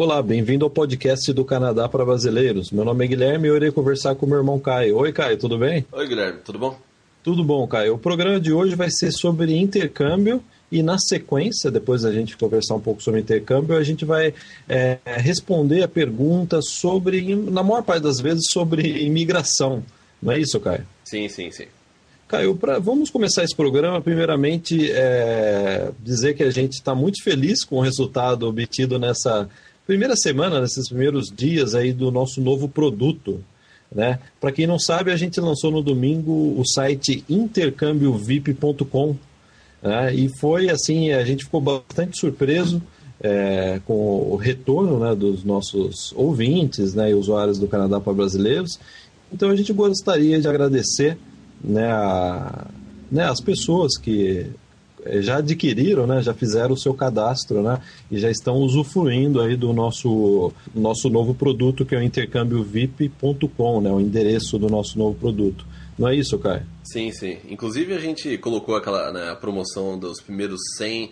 Olá, bem-vindo ao podcast do Canadá para Brasileiros. Meu nome é Guilherme e eu irei conversar com meu irmão Caio. Oi, Caio, tudo bem? Oi, Guilherme, tudo bom? Tudo bom, Caio. O programa de hoje vai ser sobre intercâmbio e, na sequência, depois da gente conversar um pouco sobre intercâmbio, a gente vai é, responder a pergunta sobre, na maior parte das vezes, sobre imigração. Não é isso, Caio? Sim, sim, sim. Caio, pra, vamos começar esse programa. Primeiramente, é, dizer que a gente está muito feliz com o resultado obtido nessa primeira semana, nesses primeiros dias aí do nosso novo produto. Né? Para quem não sabe, a gente lançou no domingo o site intercambiovip.com né? e foi assim, a gente ficou bastante surpreso é, com o retorno né, dos nossos ouvintes né, e usuários do Canadá para brasileiros. Então a gente gostaria de agradecer né, a, né, as pessoas que já adquiriram, né, já fizeram o seu cadastro, né, e já estão usufruindo aí do nosso, nosso novo produto que é o intercâmbiovip.com, né, o endereço do nosso novo produto. Não é isso, Caio? Sim, sim. Inclusive a gente colocou aquela né, promoção dos primeiros 100, uh,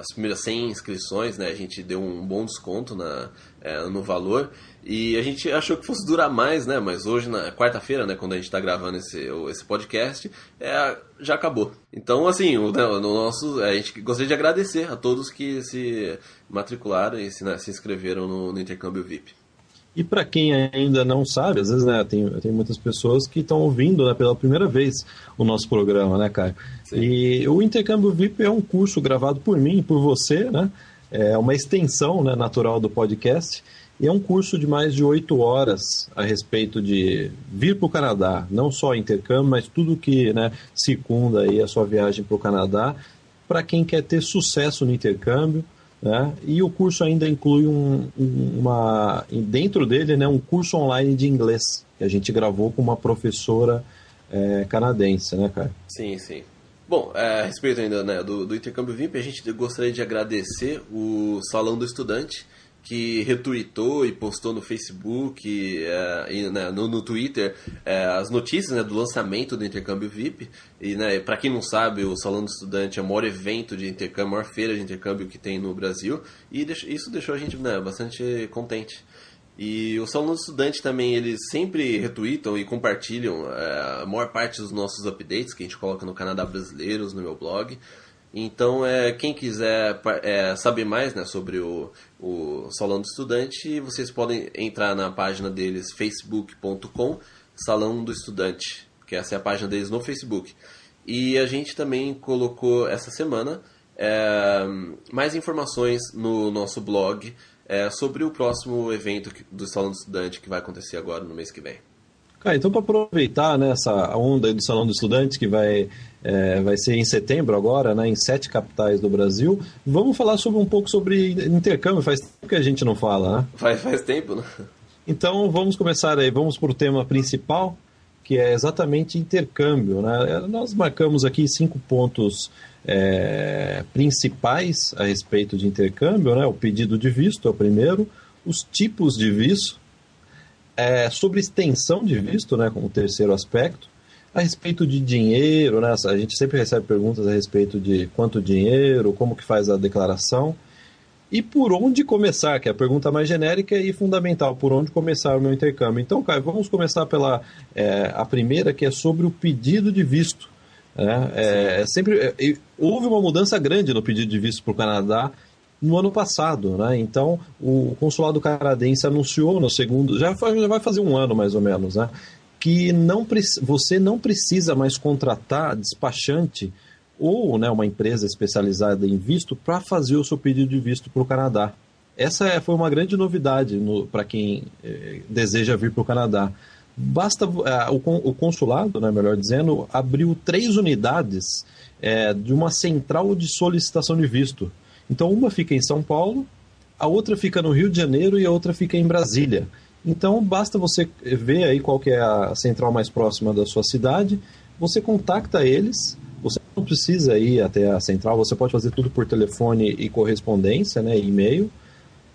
as primeiras 100 inscrições, né? A gente deu um bom desconto na, uh, no valor e a gente achou que fosse durar mais, né? Mas hoje, na quarta-feira, né, quando a gente está gravando esse, esse podcast, é, já acabou. Então, assim, o, né, no nosso, a gente gostaria de agradecer a todos que se matricularam e se, né, se inscreveram no, no intercâmbio VIP. E para quem ainda não sabe, às vezes né, tem, tem muitas pessoas que estão ouvindo né, pela primeira vez o nosso programa, né, Caio? Sim. E o Intercâmbio VIP é um curso gravado por mim e por você, né? É uma extensão né, natural do podcast. E é um curso de mais de oito horas a respeito de vir para o Canadá, não só intercâmbio, mas tudo que né, circunda aí a sua viagem para o Canadá, para quem quer ter sucesso no intercâmbio, né? E o curso ainda inclui um, uma, dentro dele, né, um curso online de inglês que a gente gravou com uma professora é, canadense, né, cara? Sim, sim. Bom, é, a respeito ainda né, do, do intercâmbio VIP, a gente gostaria de agradecer o Salão do Estudante, que retweetou e postou no Facebook é, e né, no, no, Twitter é, as notícias né, do lançamento do intercâmbio VIP. E né, para quem não sabe, o Salão do Estudante é o maior evento de intercâmbio, a maior feira de intercâmbio que tem no Brasil. E isso deixou a gente né, bastante contente. E o Salão do Estudante também, eles sempre retweetam e compartilham é, a maior parte dos nossos updates que a gente coloca no Canadá Brasileiros, no meu blog. Então, é, quem quiser é, saber mais né, sobre o, o Salão do Estudante, vocês podem entrar na página deles, facebook.com, Salão do Estudante, que essa é a página deles no Facebook. E a gente também colocou essa semana é, mais informações no nosso blog é, sobre o próximo evento do Salão do Estudante que vai acontecer agora no mês que vem. Ah, então, para aproveitar né, essa onda do Salão do Estudante, que vai, é, vai ser em setembro agora, né, em sete capitais do Brasil, vamos falar sobre um pouco sobre intercâmbio. Faz tempo que a gente não fala, né? Faz, faz tempo, né? Então, vamos começar aí. Vamos para o tema principal, que é exatamente intercâmbio. Né? Nós marcamos aqui cinco pontos é, principais a respeito de intercâmbio. Né? O pedido de visto é o primeiro, os tipos de visto, é, sobre extensão de visto, né, como terceiro aspecto, a respeito de dinheiro, né, a gente sempre recebe perguntas a respeito de quanto dinheiro, como que faz a declaração, e por onde começar, que é a pergunta mais genérica e fundamental, por onde começar o meu intercâmbio. Então, Caio, vamos começar pela é, a primeira, que é sobre o pedido de visto. Né? É, é sempre, é, houve uma mudança grande no pedido de visto para o Canadá no ano passado, né? Então, o consulado canadense anunciou no segundo, já, já vai fazer um ano mais ou menos, né? Que não, você não precisa mais contratar despachante ou né, uma empresa especializada em visto para fazer o seu pedido de visto para o Canadá. Essa é, foi uma grande novidade para quem eh, deseja vir para o Canadá. Basta eh, o, o, consulado, né, melhor dizendo, abriu três unidades eh, de uma central de solicitação de visto. Então, uma fica em São Paulo, a outra fica no Rio de Janeiro e a outra fica em Brasília. Então, basta você ver aí qual que é a central mais próxima da sua cidade, você contacta eles, você não precisa ir até a central, você pode fazer tudo por telefone e correspondência, né, e-mail,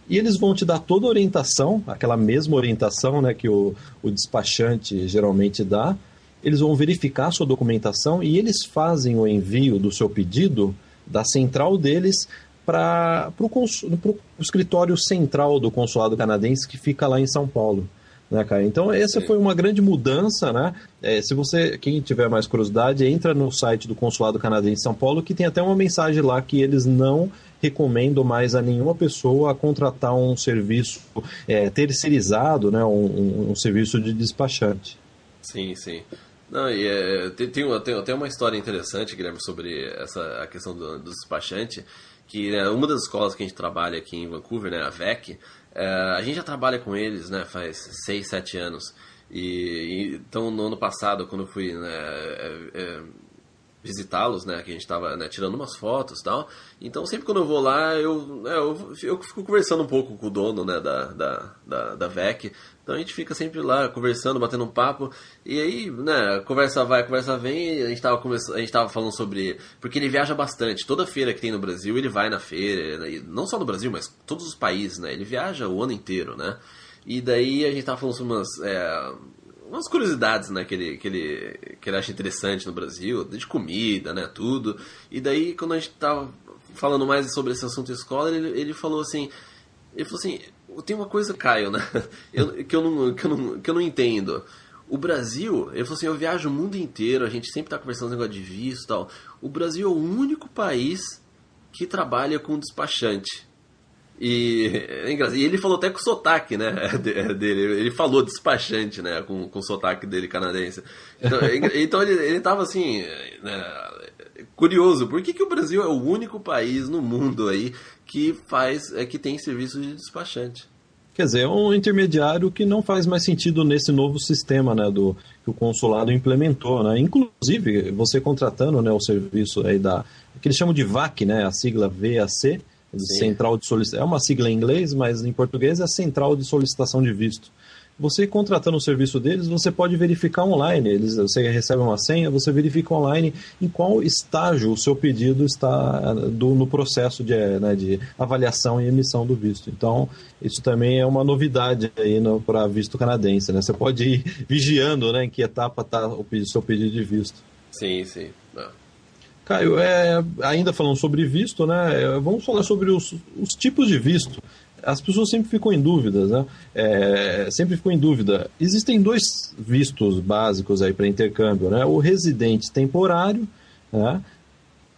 e eles vão te dar toda a orientação, aquela mesma orientação né, que o, o despachante geralmente dá, eles vão verificar a sua documentação e eles fazem o envio do seu pedido da central deles para o escritório central do consulado canadense que fica lá em São Paulo. Né, cara? Então essa foi uma grande mudança, né? É, se você, quem tiver mais curiosidade, entra no site do Consulado Canadense em São Paulo, que tem até uma mensagem lá que eles não recomendam mais a nenhuma pessoa a contratar um serviço é, terceirizado, né? Um, um, um, serviço de despachante. Sim, sim. Não, e é, tem, tem, tem, tem uma história interessante, Guilherme, sobre essa a questão do, do despachante, que né, uma das escolas que a gente trabalha aqui em Vancouver, né, a VEC, é, a gente já trabalha com eles, né, faz 6, 7 anos. E, e, então, no ano passado, quando eu fui né, é, é, visitá-los, né, que a gente estava né, tirando umas fotos e tal. Então, sempre quando eu vou lá, eu, é, eu, eu, fico conversando um pouco com o dono né, da, da, da, da VEC. Então, a gente fica sempre lá conversando, batendo um papo. E aí, né, conversa vai, conversa vem. A gente estava a gente tava falando sobre... Porque ele viaja bastante. Toda feira que tem no Brasil, ele vai na feira. Né, não só no Brasil, mas todos os países, né? Ele viaja o ano inteiro, né? E daí a gente tava falando sobre umas... É, umas curiosidades, né, que ele, que, ele, que ele acha interessante no Brasil, de comida, né, tudo. E daí, quando a gente tava falando mais sobre esse assunto escola, ele, ele falou assim, ele falou assim, tem uma coisa, Caio, né, eu, que, eu não, que, eu não, que eu não entendo. O Brasil, ele falou assim, eu viajo o mundo inteiro, a gente sempre tá conversando negócio de visto e tal. O Brasil é o único país que trabalha com despachante. E é engraçado. E ele falou até com sotaque, né? Dele. Ele falou despachante, né? Com, com o sotaque dele canadense. Então, é então ele, ele tava assim. Né? curioso. Por que, que o Brasil é o único país no mundo aí que faz. É, que tem serviço de despachante? Quer dizer, é um intermediário que não faz mais sentido nesse novo sistema né, do, que o consulado implementou. Né? Inclusive, você contratando né, o serviço aí da. que eles chamam de VAC, né? A sigla VAC Central de solicitação. É uma sigla em inglês, mas em português é Central de Solicitação de Visto. Você contratando o serviço deles, você pode verificar online. Eles, você recebe uma senha, você verifica online em qual estágio o seu pedido está do, no processo de, né, de avaliação e emissão do visto. Então, isso também é uma novidade aí para visto canadense. Né? Você pode ir vigiando né, em que etapa está o seu pedido de visto. Sim, sim. Caio, é, ainda falando sobre visto, né? É, vamos falar sobre os, os tipos de visto. As pessoas sempre ficam em dúvidas, né? É, sempre ficam em dúvida. Existem dois vistos básicos aí para intercâmbio, né? O residente temporário, né?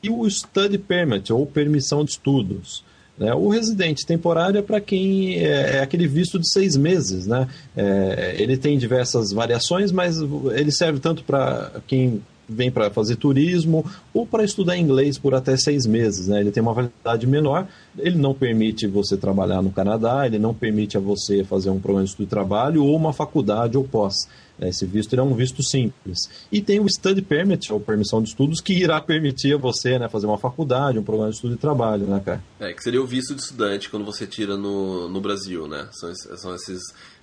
E o study permit ou permissão de estudos. Né? O residente temporário é para quem é, é, aquele visto de seis meses. Né? É, ele tem diversas variações, mas ele serve tanto para quem vem para fazer turismo ou para estudar inglês por até seis meses. Né? Ele tem uma validade menor, ele não permite você trabalhar no Canadá, ele não permite a você fazer um programa de estudo e trabalho ou uma faculdade ou pós. Esse visto é um visto simples. E tem o Study Permit, ou permissão de estudos, que irá permitir a você né, fazer uma faculdade, um programa de estudo e trabalho, né, cara? É, que seria o visto de estudante quando você tira no, no Brasil, né? São, são esses,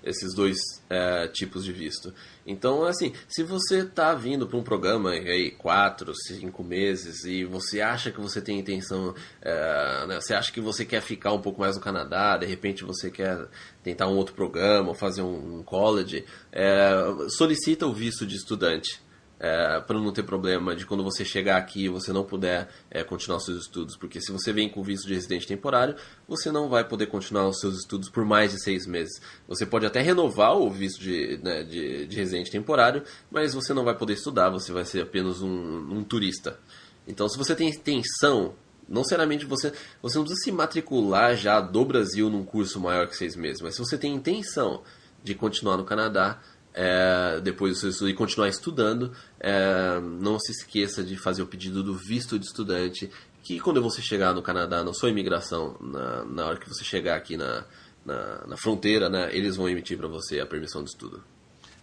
esses dois é, tipos de visto. Então, assim, se você está vindo para um programa aí quatro, cinco meses e você acha que você tem intenção, é, né, você acha que você quer ficar um pouco mais no Canadá, de repente você quer tentar um outro programa fazer um, um college, é, solicita o visto de estudante é, para não ter problema de quando você chegar aqui você não puder é, continuar seus estudos. Porque se você vem com visto de residente temporário, você não vai poder continuar os seus estudos por mais de seis meses. Você pode até renovar o visto de, né, de, de residente temporário, mas você não vai poder estudar, você vai ser apenas um, um turista. Então, se você tem intenção não seriamente você, você não precisa se matricular já do Brasil num curso maior que seis meses, mas se você tem intenção de continuar no Canadá, é, depois e continuar estudando, é, não se esqueça de fazer o pedido do visto de estudante, que quando você chegar no Canadá, na sua imigração, na, na hora que você chegar aqui na, na, na fronteira, né, eles vão emitir para você a permissão de estudo.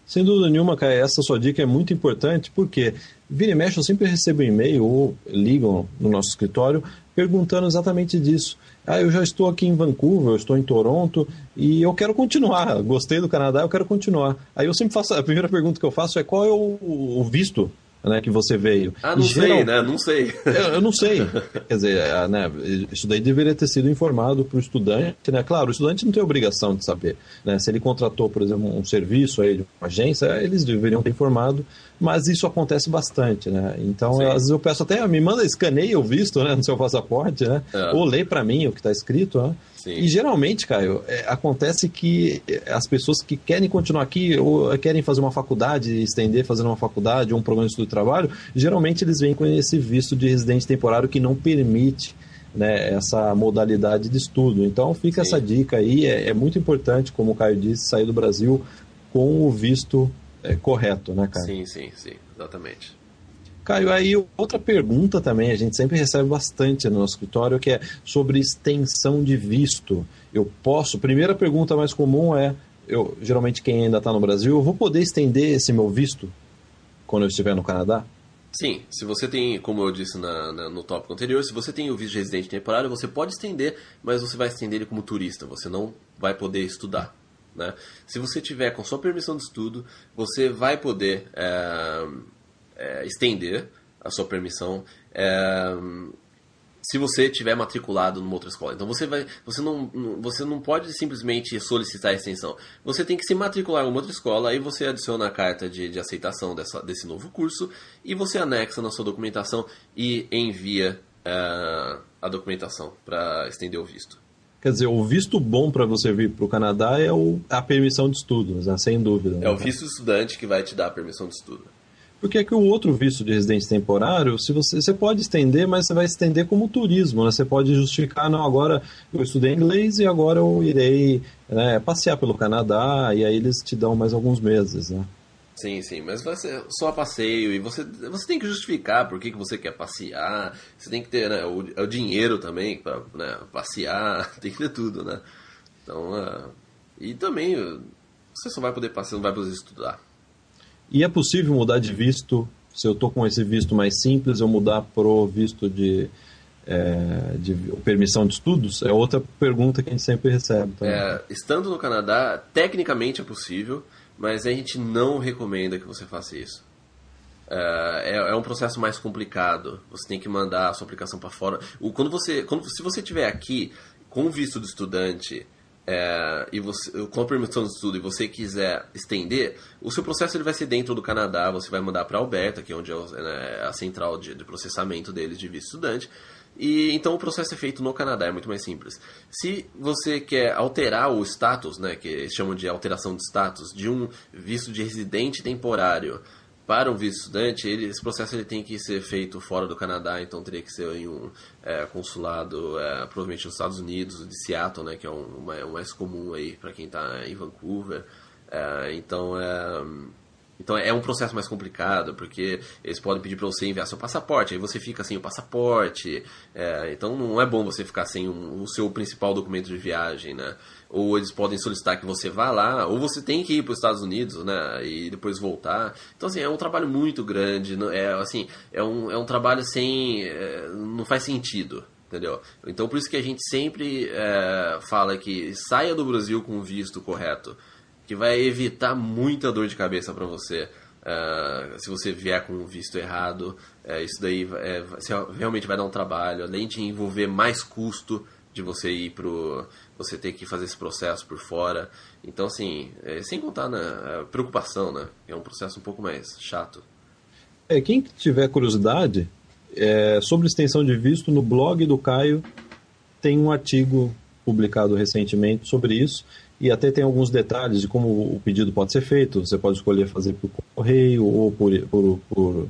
Sem dúvida nenhuma, essa sua dica é muito importante, porque vira e mexe eu sempre recebo um e-mail ou ligam no nosso escritório perguntando exatamente disso. Ah, eu já estou aqui em Vancouver, eu estou em Toronto e eu quero continuar. Gostei do Canadá, eu quero continuar. Aí eu sempre faço, a primeira pergunta que eu faço é qual é o, o visto né, que você veio. Ah, não geral... sei, né? Não sei. Eu, eu não sei. Quer dizer, é, né, isso daí deveria ter sido informado para o estudante, né? Claro, o estudante não tem obrigação de saber. Né? Se ele contratou, por exemplo, um serviço aí de uma agência, eles deveriam ter informado, mas isso acontece bastante, né? Então, às vezes eu peço até, me manda, escaneia o visto, né, no seu passaporte, né? É. Ou lê para mim o que está escrito, né? Sim. E geralmente, Caio, é, acontece que as pessoas que querem continuar aqui ou querem fazer uma faculdade, estender fazendo uma faculdade ou um programa de estudo de trabalho, geralmente eles vêm com esse visto de residente temporário que não permite né, essa modalidade de estudo. Então fica Sim. essa dica aí, é, é, muito importante, como o Caio disse, sair do Brasil com o visto é, correto, né, Caio? Sim, sim, sim, exatamente. Caio, aí outra pergunta também, a gente sempre recebe bastante no nosso escritório, que é sobre extensão de visto. Eu posso, primeira pergunta mais comum é, eu geralmente quem ainda está no Brasil, eu vou poder estender esse meu visto quando eu estiver no Canadá? Sim, se você tem, como eu disse na, na, no tópico anterior, se você tem o visto de residente temporário, você pode estender, mas você vai estender ele como turista, você não vai poder estudar. Né? Se você tiver com sua permissão de estudo, você vai poder é, é, estender a sua permissão é, se você tiver matriculado numa outra escola. Então você vai, você não, você não pode simplesmente solicitar a extensão. Você tem que se matricular em uma outra escola, aí você adiciona a carta de, de aceitação dessa, desse novo curso e você anexa na sua documentação e envia uh, a documentação para estender o visto. Quer dizer, o visto bom para você vir para o Canadá é o, a permissão de estudos, né? sem dúvida. É né? o visto estudante que vai te dar a permissão de estudo. Porque é que o outro visto de residente temporário, se você, você pode estender, mas você vai estender como turismo, né? Você pode justificar, não, agora eu estudei inglês e agora eu irei né, passear pelo Canadá, e aí eles te dão mais alguns meses, né? Sim, sim, mas vai ser só passeio e você, você tem que justificar por que, que você quer passear, você tem que ter né, o, o dinheiro também para né, passear, tem que ter tudo, né? Então, uh, e também você só vai poder passear, não vai poder estudar. E é possível mudar de visto? Se eu estou com esse visto mais simples, eu mudar pro visto de, é, de permissão de estudos? É outra pergunta que a gente sempre recebe. É, estando no Canadá, tecnicamente é possível, mas a gente não recomenda que você faça isso. É, é, é um processo mais complicado. Você tem que mandar a sua aplicação para fora. O, quando você, quando, se você estiver aqui com visto de estudante é, e você, com permissão de estudo e você quiser estender, o seu processo ele vai ser dentro do Canadá, você vai mandar para Alberta, que é onde é né, a central de, de, processamento deles de visto estudante. E então o processo é feito no Canadá, é muito mais simples. Se você quer alterar o status, né, que eles chamam de alteração de status, de um visto de residente temporário para um visto estudante, ele, esse processo ele tem que ser feito fora do Canadá, então teria que ser em um é, consulado, é, provavelmente nos Estados Unidos, de Seattle, né, que é um, uma, o mais comum aí para quem está em Vancouver. É, então, é, então é um processo mais complicado, porque eles podem pedir para você enviar seu passaporte, aí você fica sem o passaporte. É, então não é bom você ficar sem um, o seu principal documento de viagem, né? Ou eles podem solicitar que você vá lá, ou você tem que ir para os Estados Unidos, né, e depois voltar. Então, assim, é um trabalho muito grande, é, assim, é um, é um trabalho sem... É, não faz sentido, entendeu? Então, por isso que a gente sempre é, fala que saia do Brasil com o visto correto, que vai evitar muita dor de cabeça para você. Uh, se você vier com o visto errado, uh, isso daí é, realmente vai dar um trabalho, além de envolver mais custo de você ir pro você ter que fazer esse processo por fora. Então, assim, é, sem contar na preocupação, né? É um processo um pouco mais chato. É, quem tiver curiosidade é, sobre extensão de visto, no blog do Caio tem um artigo publicado recentemente sobre isso e até tem alguns detalhes de como o pedido pode ser feito. Você pode escolher fazer por correio ou por, por, por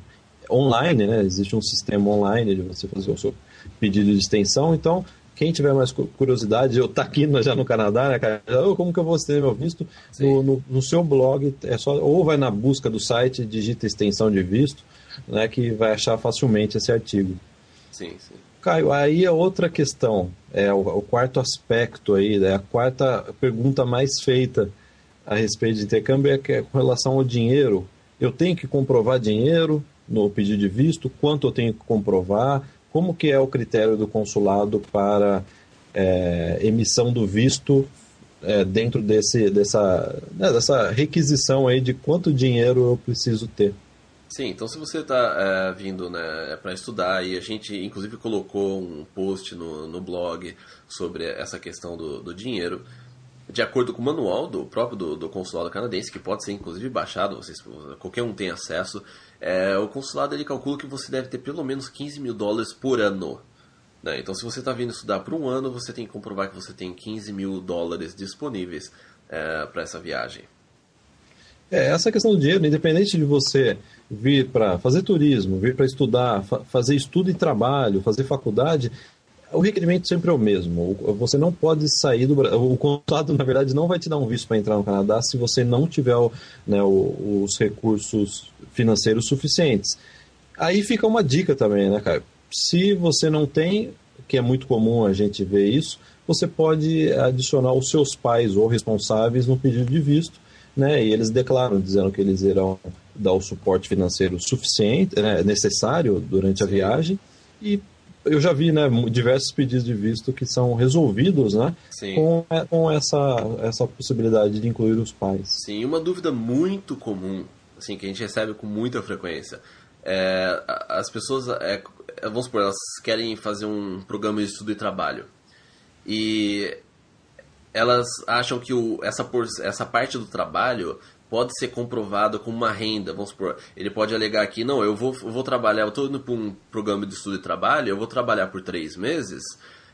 online, né? Existe um sistema online de você fazer o seu pedido de extensão. Então, quem tiver mais curiosidade, eu tá aqui já no Canadá, né, cara? Como que eu vou ter meu visto? No, no, no, seu blog, é só, ou vai na busca do site, digita extensão de visto, né, que vai achar facilmente esse artigo. Sim, sim. Caio, aí é outra questão, é o, o quarto aspecto aí, né, a quarta pergunta mais feita a respeito de intercâmbio é, que é com relação ao dinheiro. Eu tenho que comprovar dinheiro no pedido de visto, quanto eu tenho que comprovar, como que é o critério do consulado para é, emissão do visto é, dentro desse, dessa, né, dessa requisição aí de quanto dinheiro eu preciso ter? Sim, então se você está é, vindo né, para estudar, e a gente inclusive colocou um post no, no blog sobre essa questão do, do dinheiro, de acordo com o manual do próprio do, do, consulado canadense, que pode ser inclusive baixado, vocês, qualquer um tem acesso, é, o consulado ele calcula que você deve ter pelo menos 15 mil dólares por ano. Né? Então, se você está vindo estudar por um ano, você tem que comprovar que você tem 15 mil dólares disponíveis é, para essa viagem. É, essa questão do dinheiro, independente de você vir para fazer turismo, vir para estudar, fa fazer estudo e trabalho, fazer faculdade, o requerimento sempre é o mesmo. Você não pode sair do Brasil. O consulado, na verdade, não vai te dar um visto para entrar no Canadá se você não tiver né, os recursos financeiros suficientes. Aí fica uma dica também, né, cara? Se você não tem, que é muito comum a gente ver isso, você pode adicionar os seus pais ou responsáveis no pedido de visto, né? E eles declaram dizendo que eles irão dar o suporte financeiro suficiente, né, necessário durante a viagem e eu já vi né, diversos pedidos de visto que são resolvidos né, com, é, com essa, essa possibilidade de incluir os pais. Sim, uma dúvida muito comum, assim, que a gente recebe com muita frequência, é, as pessoas, é, vamos supor, elas querem fazer um programa de estudo e trabalho. E elas acham que o, essa, por, essa parte do trabalho pode ser comprovado como uma renda. Vamos supor, ele pode alegar aqui, não, eu vou, eu vou trabalhar, eu estou indo para um programa de estudo e trabalho, eu vou trabalhar por três meses,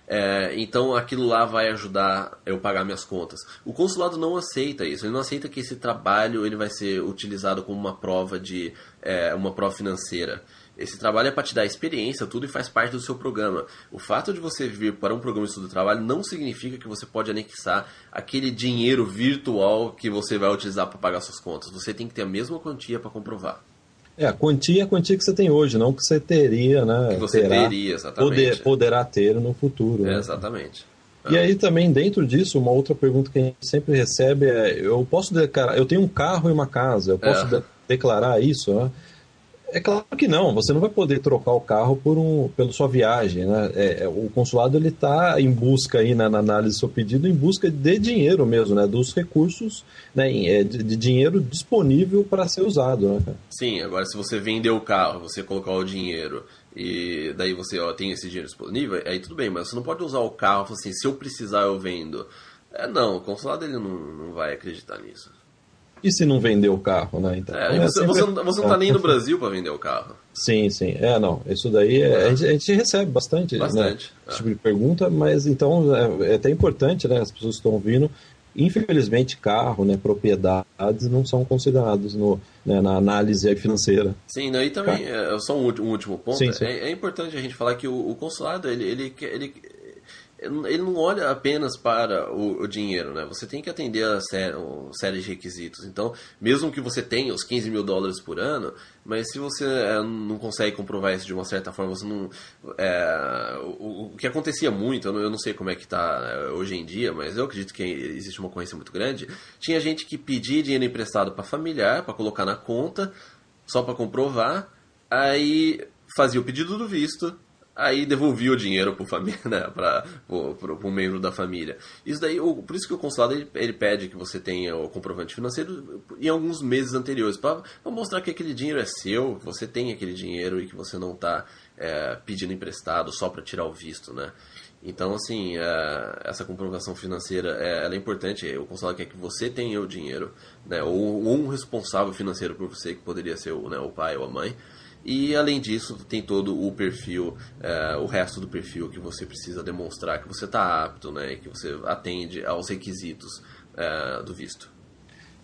é, então aquilo lá vai ajudar eu pagar minhas contas. O consulado não aceita isso, ele não aceita que esse trabalho ele vai ser utilizado como uma prova de é, uma prova financeira. Esse trabalho é para te dar experiência, tudo e faz parte do seu programa. O fato de você vir para um programa de estudo de trabalho não significa que você pode anexar aquele dinheiro virtual que você vai utilizar para pagar suas contas. Você tem que ter a mesma quantia para comprovar. É, a quantia é a quantia que você tem hoje, não que você teria, né? Que você terá, teria, exatamente. Poder, poderá ter no futuro. É, né? Exatamente. E aí também dentro disso, uma outra pergunta que a gente sempre recebe é: eu posso declarar, eu tenho um carro e uma casa, eu posso é. de declarar isso, né? É claro que não, você não vai poder trocar o carro por um, pela sua viagem. Né? É, é o consulado ele está em busca aí na, na, análise do seu pedido, em busca de dinheiro mesmo, né? dos recursos, né? É, de, de dinheiro disponível para ser usado. Né? Sim, agora se você vender o carro, você colocar o dinheiro e daí você ó, tem esse dinheiro disponível, aí tudo bem, mas você não pode usar o carro assim, se eu precisar eu vendo. É, não, o consulado ele não, não vai acreditar nisso. E se não vender o carro, né? Então, é, é você, sempre... você, não, você não tá nem no Brasil para vender o carro. Sim, sim. É, não. Isso daí é, a, gente, a, gente, recebe bastante, né, bastante né, esse tipo de pergunta, mas então é, é, até importante, né? As pessoas estão ouvindo. Infelizmente, carro, né, propriedades não são considerados no, né, na análise financeira. Sim, né, e também, é, só um, um último ponto, sim, sim. É, é, importante a gente falar que o, o consulado, ele, ele, ele ele não olha apenas para o, o, dinheiro, né? Você tem que atender a série, série de requisitos. Então, mesmo que você tenha os 15 mil dólares por ano, mas se você é, não consegue comprovar isso de uma certa forma, você não... É, o, o, que acontecia muito, eu não, eu não sei como é que está é, hoje em dia, mas eu acredito que existe uma ocorrência muito grande, tinha gente que pedia dinheiro emprestado para familiar, para colocar na conta, só para comprovar, aí fazia o pedido do visto, aí devolvia o dinheiro para família, né, para o membro da família. Isso daí, por isso que o consulado ele, ele, pede que você tenha o comprovante financeiro em alguns meses anteriores para mostrar que aquele dinheiro é seu, você tem aquele dinheiro e que você não está é, pedindo emprestado só para tirar o visto, né? Então, assim, é, essa comprovação financeira é, é, importante. O consulado quer que você tenha o dinheiro, né? Ou, ou um responsável financeiro por você, que poderia ser o, né, o pai ou a mãe, e além disso, tem todo o perfil, é, o resto do perfil que você precisa demonstrar que você está apto, né, que você atende aos requisitos é, do visto.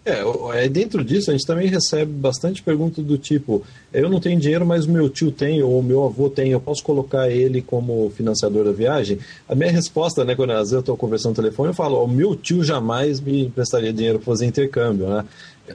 É, é, dentro disso a gente também recebe bastante perguntas do tipo: eu não tenho dinheiro, mas meu tio tem, ou meu avô tem, eu posso colocar ele como financiador da viagem? A minha resposta, né, quando às vezes eu estou conversando no telefone, eu falo: o meu tio jamais me emprestaria dinheiro para fazer intercâmbio, né?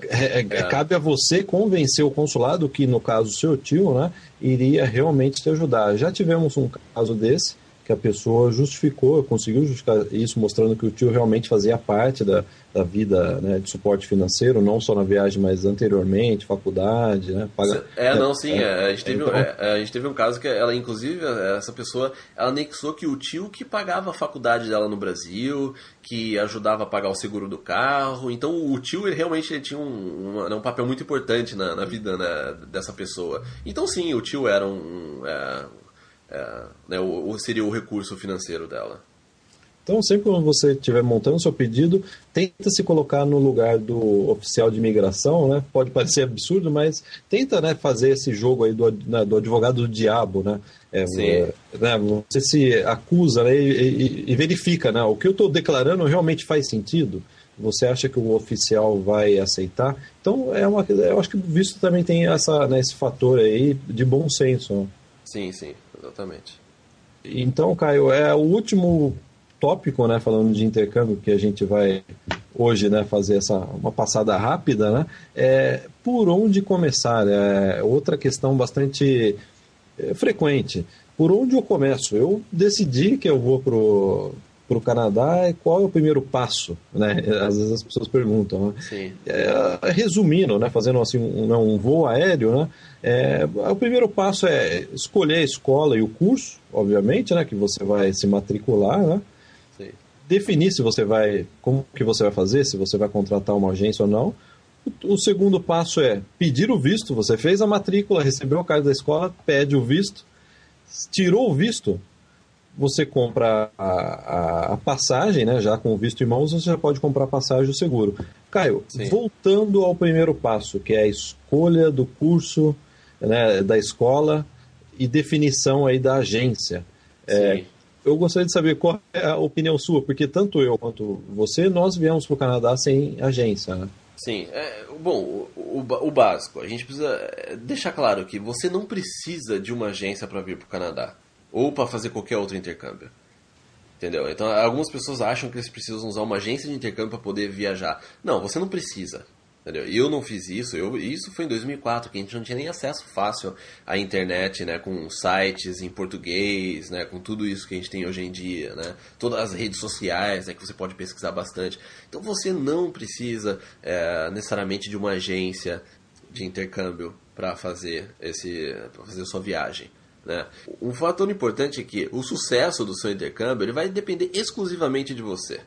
É, é, cabe a você convencer o consulado que, no caso, seu tio, né, iria realmente te ajudar. Já tivemos um caso desse, que a pessoa justificou, conseguiu justificar isso, mostrando que o tio realmente fazia parte da, da vida né, de suporte financeiro, não só na viagem, mas anteriormente, faculdade, né? Paga, é, não, sim, é, a, gente teve, então, é, a gente teve um caso que ela, inclusive, essa pessoa, ela anexou que o tio que pagava a faculdade dela no Brasil, que ajudava a pagar o seguro do carro, então o tio ele realmente ele tinha um, um, né, um papel muito importante na, na vida né, dessa pessoa. Então sim, o tio era um... É, é, né, o, seria o recurso financeiro dela. Então, sempre quando você estiver montando seu pedido, tenta se colocar no lugar do oficial de imigração, né? Pode parecer absurdo, mas tenta né, fazer esse jogo aí do, né, do advogado do diabo, né? É, é, né? Você se acusa né, e, e, e verifica, né? O que eu estou declarando realmente faz sentido? Você acha que o oficial vai aceitar? Então, é uma, eu acho que o visto também tem essa, né, esse fator aí de bom senso. Né? Sim, sim, exatamente. Então, Caio, é o último tópico, né, falando de intercâmbio, que a gente vai hoje, né, fazer essa uma passada rápida, né, é por onde começar? É outra questão bastante é, frequente. Por onde eu começo? Eu decidi que eu vou pro para o Canadá e qual é o primeiro passo, né? Às vezes as pessoas perguntam, né? É, resumindo, né? Fazendo assim um, né, um voo aéreo, né? É, o primeiro passo é escolher a escola e o curso, obviamente, né? Que você vai se matricular, né? Definir se você vai, como que você vai fazer, se você vai contratar uma agência ou não. O, o segundo passo é pedir o visto. Você fez a matrícula, recebeu a carta da escola, pede o visto. Tirou o visto, você compra a, a, passagem, né? Já com o visto em mãos, você já pode comprar a passagem do seguro. Caio, Sim. voltando ao primeiro passo, que é a escolha do curso né, da escola e definição aí da agência. É, eu gostaria de saber qual é a opinião sua, porque tanto eu quanto você, nós viemos para o Canadá sem agência, né? Sim, é, bom, o, o, o, básico, a gente precisa é, deixar claro que você não precisa de uma agência para vir para o Canadá ou para fazer qualquer outro intercâmbio. Entendeu? Então, algumas pessoas acham que eles precisam usar uma agência de intercâmbio para poder viajar. Não, você não precisa. Entendeu? Eu não fiz isso, eu, isso foi em 2004, que a gente não tinha nem acesso fácil à internet, né, com sites em português, né, com tudo isso que a gente tem hoje em dia, né, todas as redes sociais, né, que você pode pesquisar bastante. Então você não precisa é, necessariamente de uma agência de intercâmbio para fazer esse, pra fazer a sua viagem. Né? Um fator importante é que o sucesso do seu intercâmbio ele vai depender exclusivamente de você.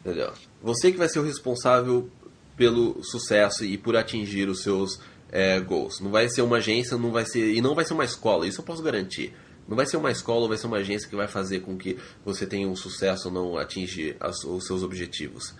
Entendeu? Você que vai ser o responsável pelo sucesso e por atingir os seus é, goals. Não vai ser uma agência, não vai ser e não vai ser uma escola. Isso eu posso garantir. Não vai ser uma escola, vai ser uma agência que vai fazer com que você tenha um sucesso ou não atingir as, os seus objetivos.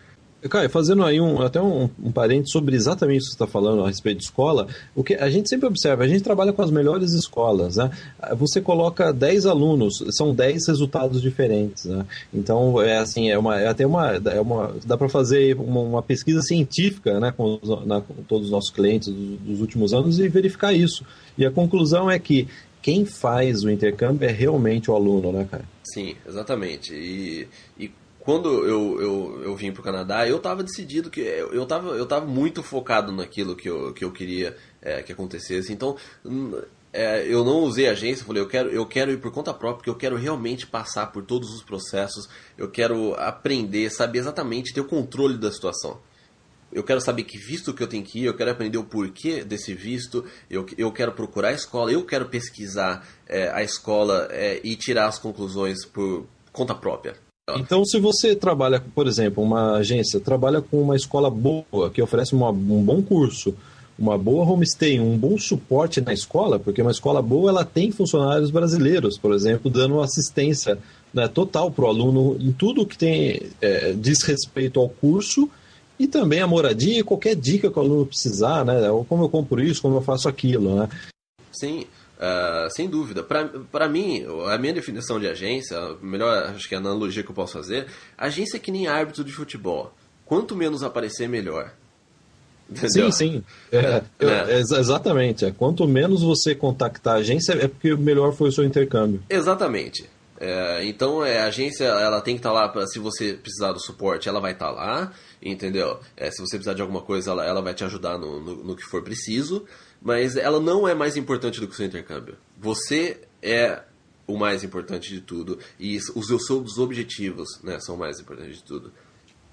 Caio, fazendo aí um, até um, um parente sobre exatamente isso que você está falando a respeito de escola, o que a gente sempre observa, a gente trabalha com as melhores escolas, né? Você coloca 10 alunos, são 10 resultados diferentes, né? Então, é assim, é, uma, é até uma, é uma dá para fazer uma, uma, pesquisa científica, né, com, os, na, com todos os nossos clientes dos, dos últimos anos e verificar isso. E a conclusão é que quem faz o intercâmbio é realmente o aluno, né, cara? Sim, exatamente. E, e quando eu, eu, eu vim para o Canadá, eu estava decidido que eu estava eu tava muito focado naquilo que eu, que eu queria é, que acontecesse. Então, hum, é, eu não usei agência, falei, eu quero, eu quero ir por conta própria, porque eu quero realmente passar por todos os processos, eu quero aprender, saber exatamente, ter o controle da situação. Eu quero saber que visto que eu tenho que ir, eu quero aprender o porquê desse visto, eu, eu quero procurar a escola, eu quero pesquisar é, a escola é, e tirar as conclusões por conta própria. Então, se você trabalha, por exemplo, uma agência trabalha com uma escola boa, que oferece uma, um bom curso, uma boa homestay, um bom suporte na escola, porque uma escola boa ela tem funcionários brasileiros, por exemplo, dando assistência né, total para o aluno em tudo que tem é, diz respeito ao curso e também a moradia e qualquer dica que o aluno precisar, né? Como eu compro isso, como eu faço aquilo, né? Sim. Uh, sem dúvida. Para mim, a minha definição de agência, a melhor acho que é a analogia que eu posso fazer, agência é que nem árbitro de futebol. Quanto menos aparecer, melhor. Entendeu? Sim, sim. É, é, é. exatamente. É, quanto menos você contactar a agência, é porque melhor foi o seu intercâmbio. Exatamente. É, então a agência ela tem que estar tá lá para se você precisar do suporte, ela vai estar tá lá, entendeu? Se você precisar de alguma coisa, ela, ela vai te ajudar no, no, no que for preciso mas ela não é mais importante do que o seu intercâmbio. Você é o mais importante de tudo. E os seus objetivos né, são o mais importantes de tudo.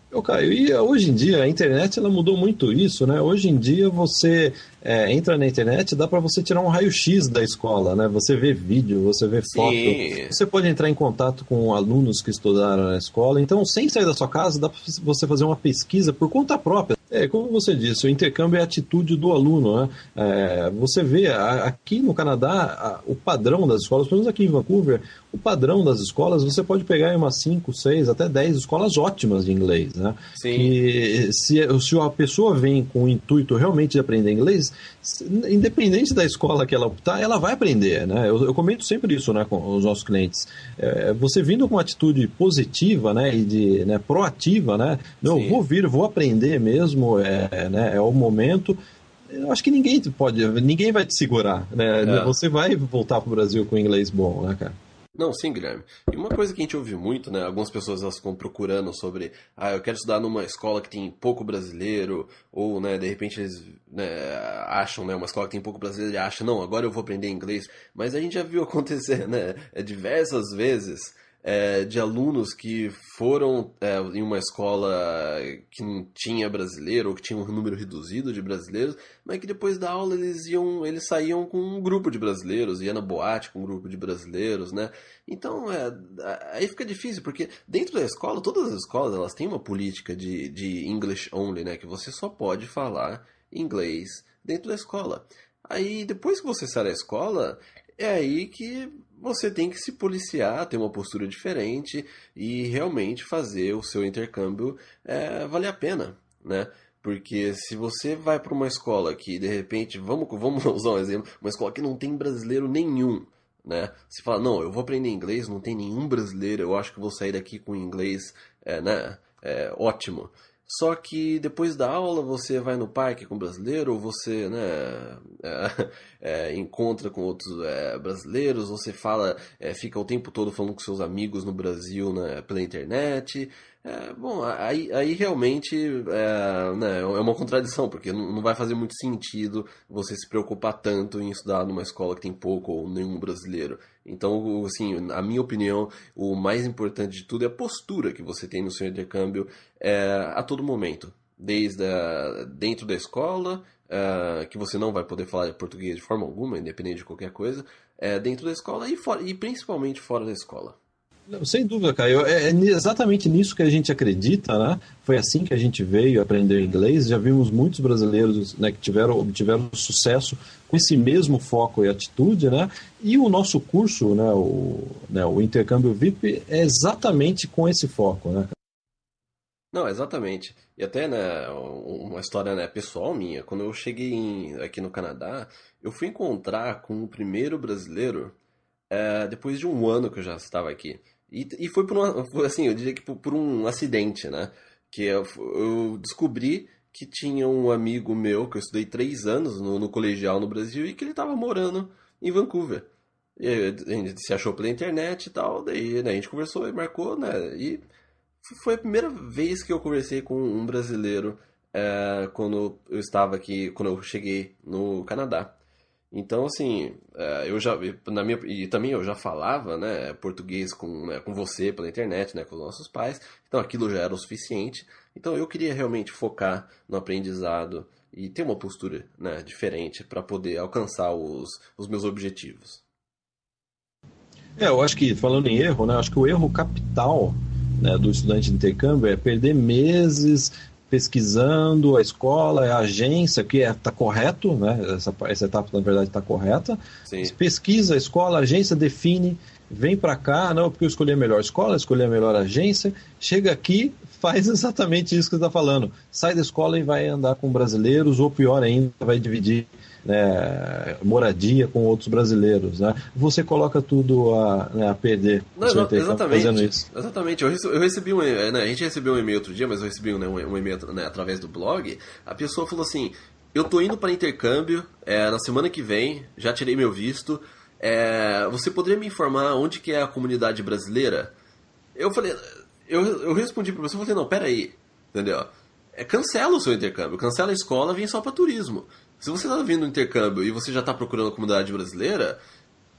Eu, Caio, e hoje em dia a internet ela mudou muito isso, né? Hoje em dia você é, entra na internet, dá para você tirar um raio-x da escola, né? Você vê vídeo, você vê foto, Sim. você pode entrar em contato com alunos que estudaram na escola. Então, sem sair da sua casa, dá para você fazer uma pesquisa por conta própria. É, como você disse, o intercâmbio é a atitude do aluno. Né? É, você vê aqui no Canadá o padrão das escolas, pelo menos aqui em Vancouver, o padrão das escolas, você pode pegar umas 5, 6, até 10 escolas ótimas de inglês. Né? Sim. Que se, se a pessoa vem com o intuito realmente de aprender inglês, independente da escola que ela optar, ela vai aprender. Né? Eu, eu comento sempre isso né, com os nossos clientes. É, você vindo com uma atitude positiva né, e de, né, proativa, né? Não, vou vir, vou aprender mesmo mesmo, é, né, é o momento. Eu acho que ninguém pode, ninguém vai te segurar, né? É. Você vai voltar para o Brasil com inglês bom, né, cara? Não, sim, Guilherme. E uma coisa que a gente ouve muito, né? Algumas pessoas elas ficam procurando sobre, ah, eu quero estudar numa escola que tem pouco brasileiro, ou, né, de repente eles né, acham, né, uma escola que tem pouco brasileiro e acham, não, agora eu vou aprender inglês. Mas a gente já viu acontecer, né, diversas vezes é, de alunos que foram é, em uma escola que não tinha brasileiro ou que tinha um número reduzido de brasileiros, mas que depois da aula eles iam, eles saíam com um grupo de brasileiros, ia na boate com um grupo de brasileiros, né? Então é, aí fica difícil porque dentro da escola todas as escolas elas têm uma política de, de English only, né? Que você só pode falar inglês dentro da escola. Aí depois que você sai da escola é aí que você tem que se policiar, ter uma postura diferente e realmente fazer o seu intercâmbio é, valer a pena, né? Porque se você vai para uma escola que de repente, vamos, vamos usar um exemplo, uma escola que não tem brasileiro nenhum, né? Você fala, não, eu vou aprender inglês, não tem nenhum brasileiro, eu acho que vou sair daqui com inglês, é, né? É, ótimo. Só que depois da aula você vai no parque com brasileiro, ou você né, é, é, encontra com outros é, brasileiros, você fala, é, fica o tempo todo falando com seus amigos no Brasil né, pela internet. É, bom, aí, aí realmente é, né, é uma contradição, porque não, não vai fazer muito sentido você se preocupar tanto em estudar numa escola que tem pouco ou nenhum brasileiro. Então, assim, a minha opinião, o mais importante de tudo é a postura que você tem no seu intercâmbio é, a todo momento. Desde a, dentro da escola, é, que você não vai poder falar português de forma alguma, independente de qualquer coisa, é, dentro da escola e, fora, e principalmente fora da escola. Sem dúvida, Caio. É, é exatamente nisso que a gente acredita, né? Foi assim que a gente veio aprender inglês. Já vimos muitos brasileiros né, que tiveram, obtiveram sucesso com esse mesmo foco e atitude, né? E o nosso curso, né, o, né, o intercâmbio VIP, é exatamente com esse foco, né? Não, exatamente. E até, né, uma história né, pessoal minha. Quando eu cheguei em, aqui no Canadá, eu fui encontrar com o primeiro brasileiro é, depois de um ano que eu já estava aqui. E, e foi por um, assim, eu diria que por, por um acidente, né? Que eu, eu, descobri que tinha um amigo meu, que eu estudei três anos no, no colegial no Brasil, e que ele estava morando em Vancouver. E a gente se achou pela internet e tal, daí né, a gente conversou e marcou, né? E foi a primeira vez que eu conversei com um brasileiro é, quando eu estava aqui, quando eu cheguei no Canadá. Então, assim, é, eu já, na minha, e também eu já falava, né, português com, né, com você pela internet, né, com os nossos pais, então aquilo já era o suficiente. Então eu queria realmente focar no aprendizado e ter uma postura, né, diferente para poder alcançar os, os meus objetivos. É, eu acho que, falando em erro, né, acho que o erro capital né, do estudante de intercâmbio é perder meses pesquisando a escola, a agência, que está é, tá correto, né? essa, essa etapa na verdade está correta. Sim. Pesquisa a escola, a agência define, vem para cá, não, porque eu escolhi a melhor escola, escolhi a melhor agência, chega aqui, faz exatamente isso que você está falando. Sai da escola e vai andar com brasileiros, ou pior ainda, vai dividir né, moradia com outros brasileiros. Né? Você coloca tudo a, né, a perder. Não, não, exatamente. Fazendo isso. Exatamente. Eu recebi, eu recebi um, né, a gente recebeu um e-mail outro dia, mas eu recebi um, né, um e-mail né, através do blog. A pessoa falou assim: Eu tô indo para intercâmbio é, na semana que vem, já tirei meu visto. É, você poderia me informar onde que é a comunidade brasileira? Eu falei, eu, eu respondi para você, eu falei, não, peraí, entendeu? É, cancela o seu intercâmbio, cancela a escola, vem só para turismo. Se você está vindo intercâmbio e você já está procurando a comunidade brasileira,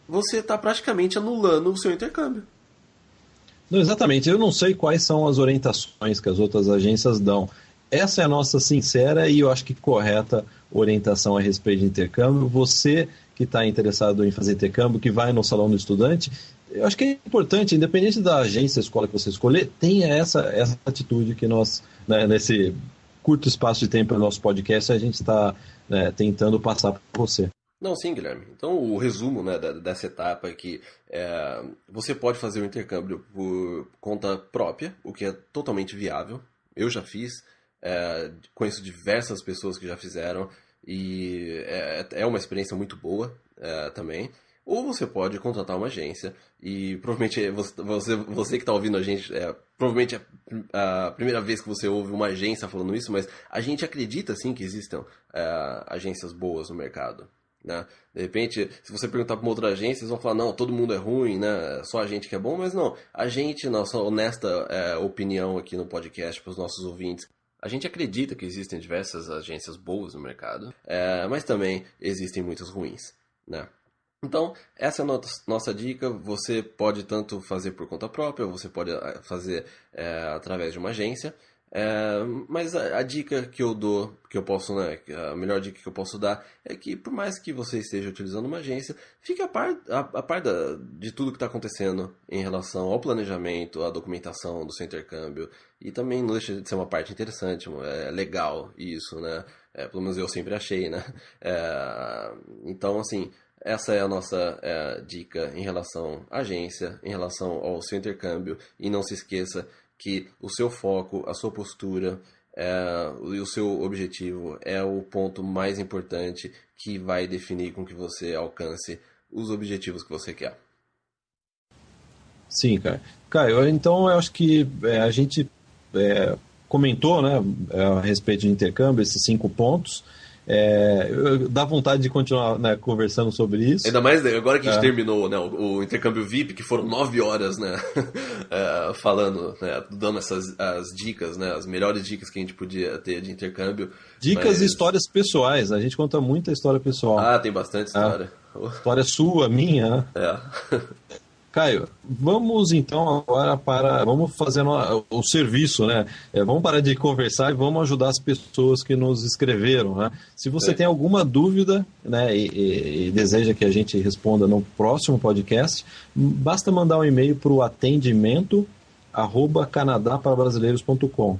você está praticamente anulando o seu intercâmbio. Não, exatamente. Eu não sei quais são as orientações que as outras agências dão. Essa é a nossa sincera e eu acho que correta orientação a respeito de intercâmbio. Você que está interessado em fazer intercâmbio, que vai no salão do estudante, eu acho que é importante, independente da agência, escola que você escolher, tenha essa, essa atitude que nós, né, nesse curto espaço de tempo do nosso podcast, a gente está né, tentando passar para você. Não, sim, Guilherme. Então, o resumo né, dessa etapa é que é, você pode fazer o intercâmbio por conta própria, o que é totalmente viável. Eu já fiz, é, conheço diversas pessoas que já fizeram e é, é uma experiência muito boa é, também. Ou você pode contratar uma agência e provavelmente você, você que está ouvindo a gente, é, provavelmente é a primeira vez que você ouve uma agência falando isso, mas a gente acredita sim que existam é, agências boas no mercado. Né? De repente, se você perguntar para uma outra agência, eles vão falar, não, todo mundo é ruim, né? só a gente que é bom, mas não. A gente, nossa honesta é, opinião aqui no podcast para os nossos ouvintes, a gente acredita que existem diversas agências boas no mercado, é, mas também existem muitas ruins. Né? Então, essa é a nossa dica. Você pode tanto fazer por conta própria, você pode é, fazer é, através de uma agência. É, mas a, a, dica que eu dou, que eu posso, né, a melhor dica que eu posso dar é que por mais que você esteja utilizando uma agência, fique a par, a, a par da, de tudo que está acontecendo em relação ao planejamento, à documentação do seu intercâmbio e também não deixa de ser uma parte interessante, é legal isso, né? É, pelo menos eu sempre achei, né? É, então, assim, essa é a nossa é, dica em relação à agência, em relação ao seu intercâmbio e não se esqueça que o seu foco, a sua postura é, e o seu objetivo é o ponto mais importante que vai definir com que você alcance os objetivos que você quer. Sim, cara. Caio, então eu acho que é, a gente é, comentou né, a respeito de intercâmbio, esses cinco pontos. É, dá vontade de continuar né, conversando sobre isso. Ainda mais né, agora que a gente é. terminou né, o, o, intercâmbio VIP, que foram nove horas né, é, falando, né, dando essas as dicas, né, as melhores dicas que a gente podia ter de intercâmbio. Dicas mas... e histórias pessoais, a gente conta muita história pessoal. Ah, tem bastante história. História sua, minha. Né? É. Caio, vamos então agora para. Vamos fazer o serviço, né? É, vamos parar de conversar e vamos ajudar as pessoas que nos escreveram, né? Se você é. tem alguma dúvida, né, e, e, e, deseja que a gente responda no próximo podcast, basta mandar um e-mail para o atendimento arroba canadaparabrasileiros.com.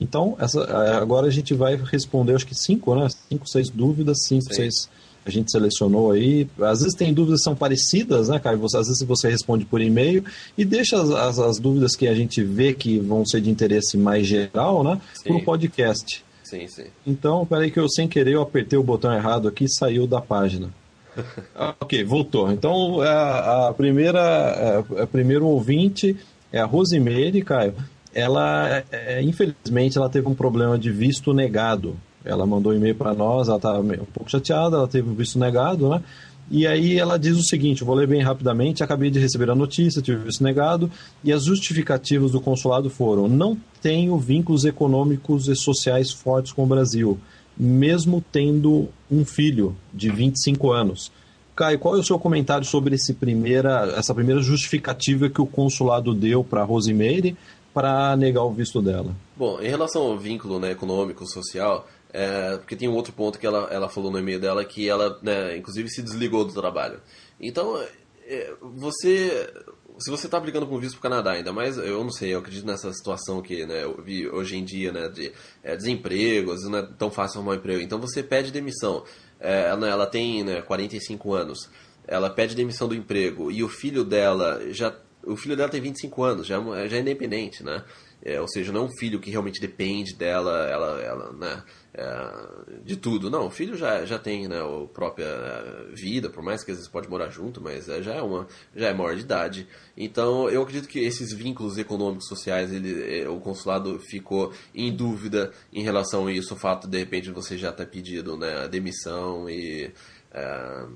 Então, essa, agora a gente vai responder, acho que cinco, né? Cinco, seis dúvidas, cinco, Sim. seis a gente selecionou aí. Às vezes tem dúvidas que são parecidas, né, Caio? Às vezes você responde por e-mail e deixa as, as, as, dúvidas que a gente vê que vão ser de interesse mais geral, né, para o podcast. Sim, sim. Então, peraí que eu sem querer eu apertei o botão errado aqui e saiu da página. Ok, voltou. Então, a, a primeira, a, a primeiro ouvinte é a Rosimeire, Caio. Ela, é, infelizmente, ela teve um problema de visto negado. Ela mandou um e-mail para nós, ela está um pouco chateada, ela teve o visto negado, né? E aí ela diz o seguinte, vou ler bem rapidamente, acabei de receber a notícia, tive visto negado, e as justificativas do consulado foram, não tenho vínculos econômicos e sociais fortes com o Brasil, mesmo tendo um filho de 25 anos. Caio, qual é o seu comentário sobre esse primeira, essa primeira justificativa que o consulado deu para a Rosemary para negar o visto dela? Bom, em relação ao vínculo né, econômico, social, é, porque tem um outro ponto que ela, ela falou no e-mail dela que ela, né, inclusive, se desligou do trabalho. Então, é, você. Se você está aplicando para um visto para o Canadá, ainda mais, eu não sei, eu acredito nessa situação que né, eu vi hoje em dia, né, de é, desemprego, às vezes não é tão fácil arrumar um emprego. Então você pede demissão. É, ela, ela tem né, 45 anos, ela pede demissão do emprego e o filho dela já. O filho dela tem 25 anos, já, é já é independente, né? É, ou seja, não é um filho que realmente depende dela, ela, ela né? É, de tudo. Não, o filho já, já tem né, a própria é, vida, por mais que às vezes pode morar junto, mas é, já, é uma, já é maior de idade. Então eu acredito que esses vínculos econômicos sociais, ele, é, o consulado ficou em dúvida em relação a isso, o fato de, de repente você já ter pedido né, a demissão e, é,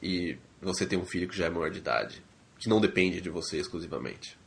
e você ter um filho que já é maior de idade, que não depende de você exclusivamente.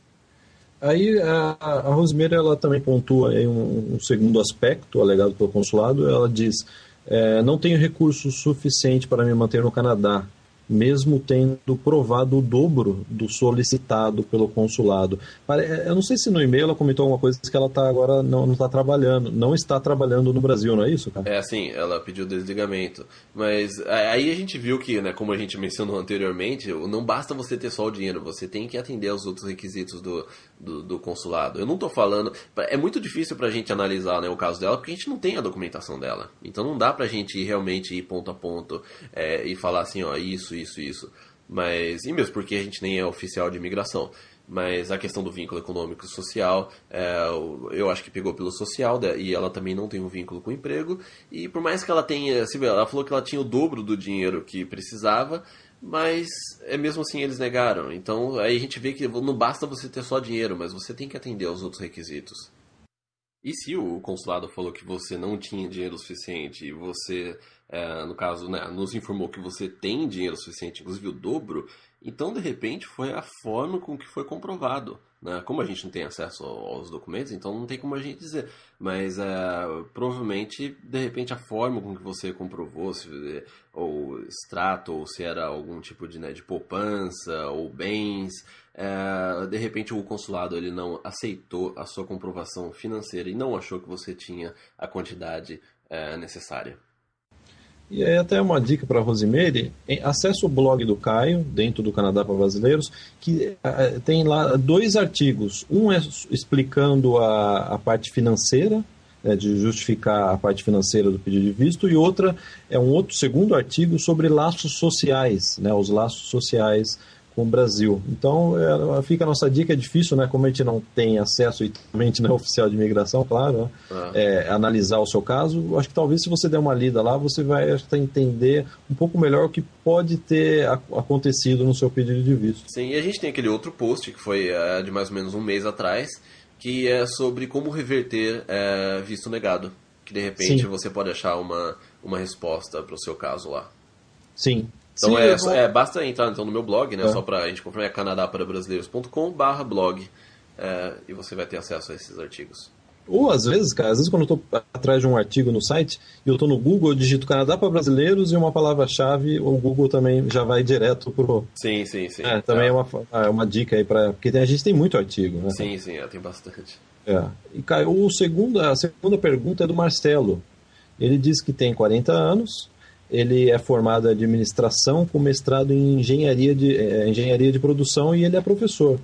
Aí a, a Rosemary ela também pontua um, um, segundo aspecto alegado pelo consulado. Ela diz: é, não tenho recursos suficiente para me manter no Canadá, mesmo tendo provado o dobro do solicitado pelo consulado. É, eu não sei se no e-mail ela comentou alguma coisa que ela tá agora não está trabalhando, não está trabalhando no Brasil, não é isso, cara? É assim, ela pediu desligamento. Mas aí a gente viu que, né, como a gente mencionou anteriormente, não basta você ter só o dinheiro, você tem que atender aos outros requisitos do, do, do consulado. Eu não estou falando. É muito difícil para a gente analisar né, o caso dela, porque a gente não tem a documentação dela. Então não dá para a gente realmente ir ponto a ponto é, e falar assim, ó, isso, isso, isso. Mas, e mesmo porque a gente nem é oficial de imigração. Mas a questão do vínculo econômico e social, é, eu acho que pegou pelo social, e ela também não tem um vínculo com o emprego. E por mais que ela tenha, ela falou que ela tinha o dobro do dinheiro que precisava, mas é mesmo assim eles negaram. Então aí a gente vê que não basta você ter só dinheiro, mas você tem que atender aos outros requisitos. E se o consulado falou que você não tinha dinheiro suficiente e você, é, no caso, né, nos informou que você tem dinheiro suficiente, inclusive o dobro, então de repente foi a forma com que foi comprovado. Né? Como a gente não tem acesso aos documentos, então não tem como a gente dizer. Mas é, provavelmente, de repente, a forma com que você comprovou, se, ou extrato, ou se era algum tipo de, né, de poupança, ou bens, é, de repente o consulado ele não aceitou a sua comprovação financeira e não achou que você tinha a quantidade é, necessária. E aí até uma dica para a Rosimeire, acesse o blog do Caio, dentro do Canadá para Brasileiros, que tem lá dois artigos. Um é explicando a, a parte financeira, né, de justificar a parte financeira do pedido de visto, e outra é um outro segundo artigo sobre laços sociais, né, os laços sociais com o Brasil. Então, é, fica a nossa dica, é difícil, né? Como a gente não tem acesso e também não é oficial de imigração, claro, né? ah. é, analisar o seu caso. Acho que talvez se você der uma lida lá, você vai entender um pouco melhor o que pode ter acontecido no seu pedido de visto. Sim, e a gente tem aquele outro post que foi é, de mais ou menos um mês atrás, que é sobre como reverter é, visto negado. Que de repente Sim. você pode achar uma, uma resposta para o seu caso lá. Sim, então Sim, é, vou... é, basta entrar então, no meu blog, né? É. Só pra gente confirmar, é canadaparabrasileiros.com barra blog. É, e você vai ter acesso a esses artigos. Ou às vezes, cara, às vezes quando eu estou atrás de um artigo no site e eu estou no Google, eu digito Canadá para brasileiros e uma palavra-chave, o Google também já vai direto pro. Sim, sim, sim. É, também é, é uma, é uma dica aí para. Porque tem, a gente tem muito artigo, né? Sim, sim, é, tem bastante. É. E, cara, o segundo, a segunda pergunta é do Marcelo. Ele diz que tem 40 anos, ele é formado em administração com mestrado em engenharia de, é, engenharia de produção e ele é professor.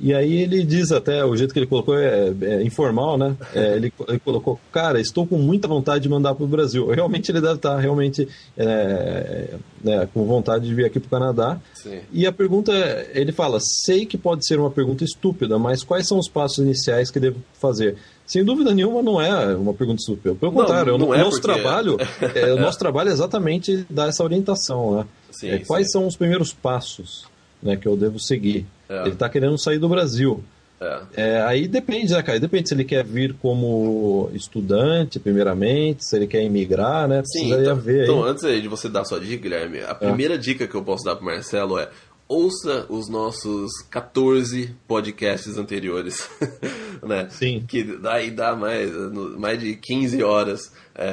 E aí ele diz até, o jeito que ele colocou é, é informal, né? É, ele, ele, colocou, cara, estou com muita vontade de mandar para o Brasil. Realmente ele deve estar realmente é, né, com vontade de vir aqui para o Canadá. Sim. E a pergunta, ele fala, sei que pode ser uma pergunta estúpida, mas quais são os passos iniciais que devo fazer? Sem dúvida nenhuma não é uma pergunta estúpida. Pelo contrário, não, não o, é nosso porque... trabalho, é, o nosso trabalho é exatamente dar essa orientação. Né? Sim, é, quais sim. são os primeiros passos né, que eu devo seguir? É. Ele está querendo sair do Brasil. É. É, aí depende, né, cara? Depende se ele quer vir como estudante, primeiramente, se ele quer imigrar, né? Precisaria Sim, então, ver aí. Então, antes de você dar sua dica, Guilherme, a primeira dica que eu posso dar pro Marcelo é ouça os nossos 14 podcasts anteriores, né? Sim. Que daí dá mais, mais de 15 horas, é,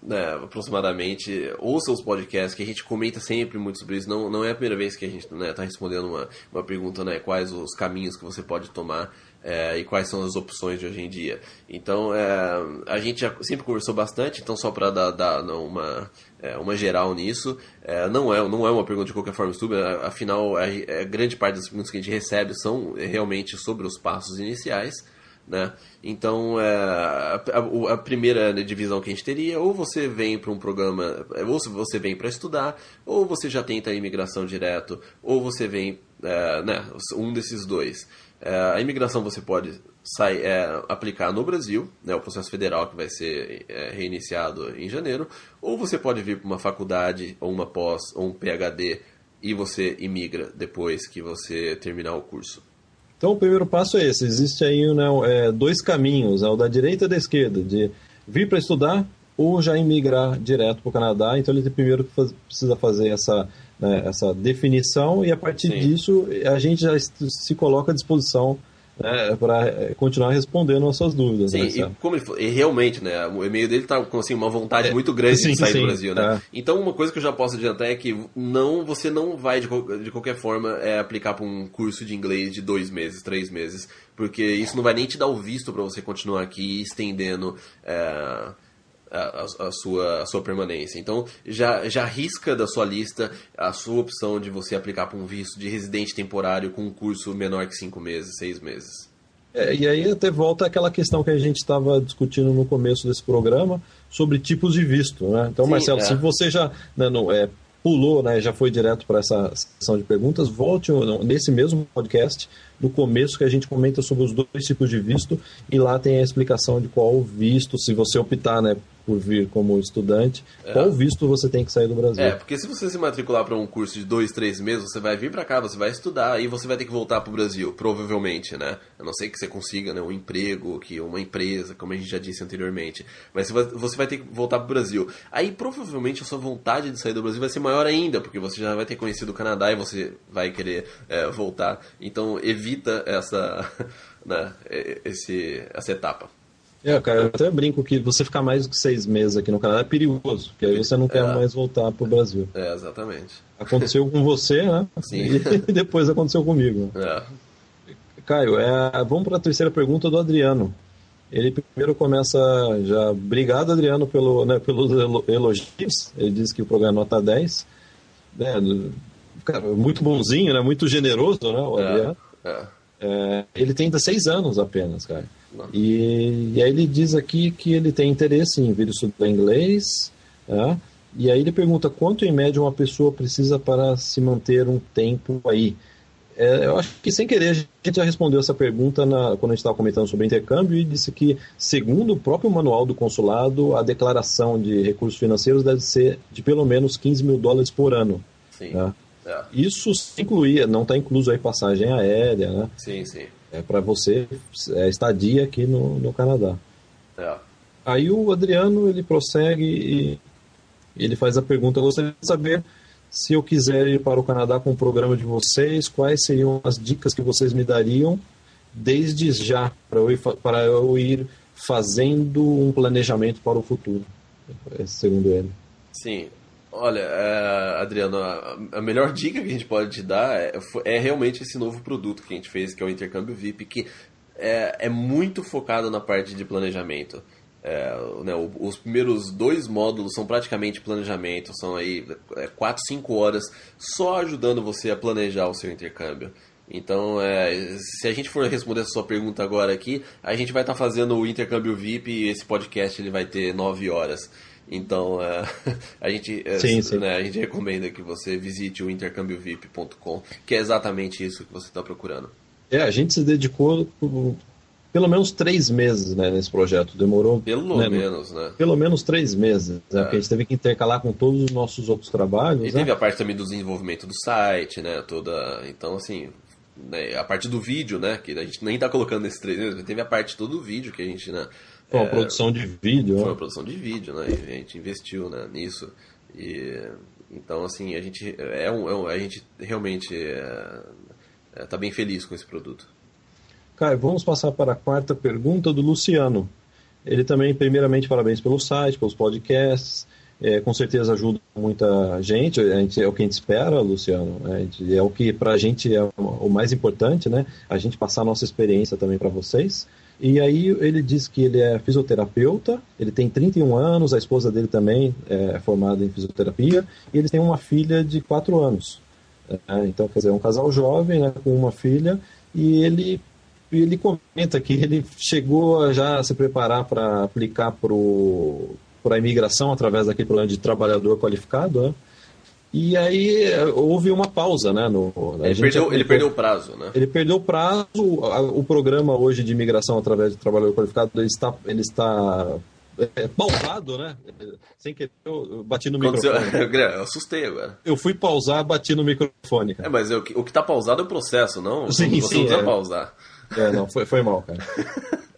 né, aproximadamente. Ouça os podcasts, que a gente comenta sempre muito sobre isso. Não, não é a primeira vez que a gente está né, tá respondendo uma, uma pergunta, né? Quais os caminhos que você pode tomar é, e quais são as opções de hoje em dia. Então, é, a gente já sempre conversou bastante, então só para dar, dar uma, é, uma geral nisso, é, não, é, não é uma pergunta de qualquer forma estúpida, afinal, a, a, é, grande parte das perguntas que a gente recebe são realmente sobre os passos iniciais, né? Então, é, a, a, primeira divisão que a gente teria, ou você vem para um programa, ou você vem para estudar, ou você já tenta a imigração direto, ou você vem, é, né, um desses dois. É, a imigração você pode sai, é, aplicar no Brasil, né, o processo federal que vai ser é, reiniciado em janeiro, ou você pode vir para uma faculdade, ou uma pós, ou um PhD, e você imigra depois que você terminar o curso. Então o primeiro passo é esse, existe aí né, é, dois caminhos, é o da direita e da esquerda, de vir para estudar ou já imigrar direto para o Canadá, então ele primeiro precisa fazer essa né, essa definição e a partir Sim. disso a gente já se coloca à disposição né, para é, continuar respondendo as suas dúvidas. Sim, né, e como ele falou, e realmente, né, o e-mail dele tá com assim, uma vontade é, muito grande sim, de sair sim, do Brasil, né? É. Então, uma coisa que eu já posso adiantar é que não, você não vai, de, de qualquer forma, é, aplicar para um curso de inglês de dois meses, três meses, porque isso não vai nem te dar o visto para você continuar aqui estendendo... É, a, a, sua, a sua permanência. Então, já, já risca da sua lista a sua opção de você aplicar para um visto de residente temporário com um curso menor que cinco meses, seis meses. É, e aí até volta aquela questão que a gente estava discutindo no começo desse programa sobre tipos de visto. Né? Então, Sim, Marcelo, é. se você já né, não, é, pulou, né, já foi direto para essa sessão de perguntas, volte nesse mesmo podcast no começo que a gente comenta sobre os dois tipos de visto e lá tem a explicação de qual visto, se você optar né, por vir como estudante, é. qual visto você tem que sair do Brasil. É, porque se você se matricular para um curso de dois, três meses, você vai vir para cá, você vai estudar e você vai ter que voltar para o Brasil, provavelmente, né? A não ser que você consiga né, um emprego, que uma empresa, como a gente já disse anteriormente. Mas você vai ter que voltar para o Brasil. Aí provavelmente a sua vontade de sair do Brasil vai ser maior ainda, porque você já vai ter conhecido o Canadá e você vai querer é, voltar. Então evita essa, né, esse, essa etapa. É, cara, eu até brinco que você ficar mais do que seis meses aqui no Canadá é perigoso, porque aí você não quer é. mais voltar pro Brasil. É, exatamente. Aconteceu com você, né? Sim. E depois aconteceu comigo. É. Caio, é, vamos para a terceira pergunta do Adriano. Ele primeiro começa já. Obrigado, Adriano, pelo, né, pelos elogios. Ele diz que o programa é nota 10. Né, cara, muito bonzinho, né? Muito generoso, né? O é, Adriano. É. É, ele tem 16 anos apenas, cara. E, e, aí ele diz aqui que ele tem interesse em vir estudar inglês, né? e aí ele pergunta quanto em média uma pessoa precisa para se manter um tempo aí. É, eu acho que sem querer a gente já respondeu essa pergunta na, quando a gente estava comentando sobre intercâmbio e disse que, segundo o próprio manual do consulado, a declaração de recursos financeiros deve ser de pelo menos 15 mil dólares por ano. Sim. Né? É. Isso incluía, não está incluso aí passagem aérea, né? Sim, sim é para você é, estadia aqui no, no Canadá. É. Aí o Adriano ele prossegue e ele faz a pergunta: gostaria de saber se eu quiser ir para o Canadá com o programa de vocês, quais seriam as dicas que vocês me dariam desde já para eu ir, para eu ir fazendo um planejamento para o futuro, segundo ele. Sim, Olha, é, Adriano, a, melhor dica que a gente pode te dar é, é, realmente esse novo produto que a gente fez, que é o Intercâmbio VIP, que é, é muito focado na parte de planejamento. É, né, os primeiros dois módulos são praticamente planejamento, são aí 4, é, 5 horas só ajudando você a planejar o seu intercâmbio. Então, é, se a gente for responder essa sua pergunta agora aqui, a gente vai estar tá fazendo o intercâmbio VIP e esse podcast ele vai ter 9 horas. Então, uh, a, gente, uh, sim, sim. Né, a gente recomenda que você visite o intercambiovip.com, que é exatamente isso que você está procurando. É, a gente se dedicou pelo menos três meses né, nesse projeto. Demorou. Pelo né, menos, né? Pelo menos três meses. Né, é. Porque a gente teve que intercalar com todos os nossos outros trabalhos. E né? teve a parte também do desenvolvimento do site, né? Toda. Então, assim. Né, a parte do vídeo, né? Que a gente nem está colocando nesses três meses, teve a parte todo do vídeo que a gente, né? Foi uma é, produção de vídeo. Foi né? uma produção de vídeo, né? E a gente investiu né, nisso. E, então, assim, a gente, é um, é um a gente realmente está é, é, tá bem feliz com esse produto. Caio, vamos passar para a quarta pergunta do Luciano. Ele também, primeiramente, parabéns pelo site, pelos podcasts. É, com certeza ajuda muita gente, a gente, é o que a gente espera, Luciano. Gente, é o que para a gente é o mais importante, né? A gente passar a nossa experiência também para vocês. E aí ele diz que ele é fisioterapeuta, ele tem 31 anos, a esposa dele também é formada em fisioterapia, e eles têm uma filha de 4 anos. É, então, quer dizer, é um casal jovem né, com uma filha, e ele, ele comenta que ele chegou a já se preparar para aplicar para a imigração através daquele plano de trabalhador qualificado, né? E aí houve uma pausa, né? No, ele, perdeu, ele perdeu o prazo, né? Ele perdeu o prazo. O programa hoje de imigração através de trabalhador qualificado ele está, ele está é, pausado, né? Sem querer, eu bati no microfone. Eu assustei agora. Eu fui pausar, bati no microfone. Cara. É, mas o que está pausado é o processo, não? Sim, você sim, não precisa é. pausar. É, não, foi, foi mal, cara.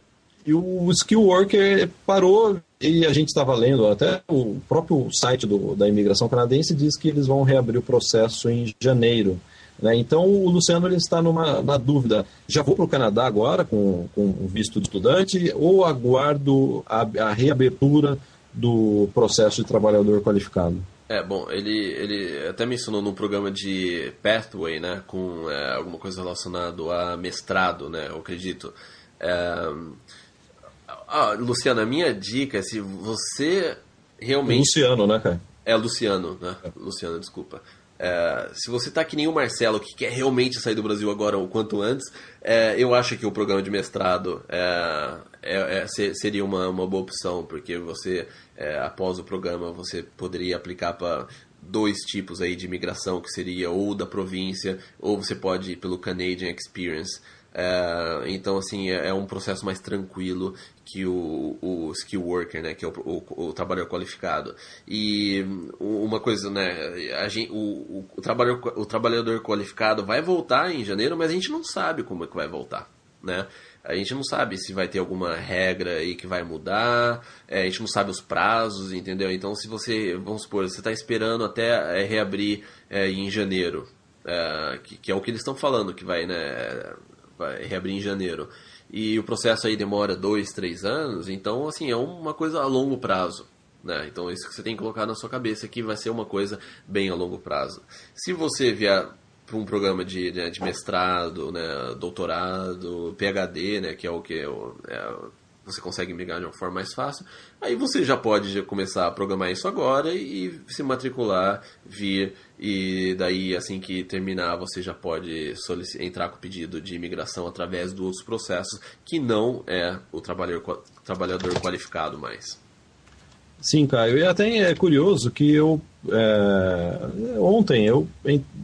E o skill worker parou e a gente estava lendo, até o próprio site do, da imigração canadense diz que eles vão reabrir o processo em janeiro. Né? Então o Luciano ele está numa na dúvida: já vou para o Canadá agora com, com visto de estudante ou aguardo a, a reabertura do processo de trabalhador qualificado? É, bom, ele, ele até mencionou num programa de Pathway, né, com é, alguma coisa relacionada a mestrado, né, eu acredito. É, ah, Luciano, a minha dica é se você realmente... Luciano, né, cara? É, Luciano, né? É. Luciano, desculpa. É, se você tá que nem o Marcelo, que quer realmente sair do Brasil agora o quanto antes, é, eu acho que o programa de mestrado é, é, é seria uma, uma boa opção, porque você, é, após o programa, você poderia aplicar para dois tipos aí de imigração, que seria ou da província, ou você pode ir pelo Canadian Experience. É, então, assim, é, é, um processo mais tranquilo que o, o skill worker, né, que é o, o, o trabalhador qualificado. E uma coisa, né, a gente, o, o, trabalhador, o trabalhador qualificado vai voltar em janeiro, mas a gente não sabe como é que vai voltar, né? A gente não sabe se vai ter alguma regra aí que vai mudar, é, a gente não sabe os prazos, entendeu? Então, se você, vamos supor, você está esperando até é, reabrir é, em janeiro, é, que, que, é o que eles estão falando, que vai, né, reabrir em janeiro, e o processo aí demora dois, três anos, então, assim, é uma coisa a longo prazo. Né? Então, isso que você tem que colocar na sua cabeça que vai ser uma coisa bem a longo prazo. Se você vier para um programa de, né, de mestrado, né, doutorado, PhD, né, que é o que é, você consegue migrar de uma forma mais fácil, aí você já pode começar a programar isso agora e se matricular, vir e daí assim que terminar você já pode entrar com o pedido de imigração através dos outros processos que não é o trabalhador, trabalhador qualificado mais. Sim, Caio. E até é curioso que eu é, ontem eu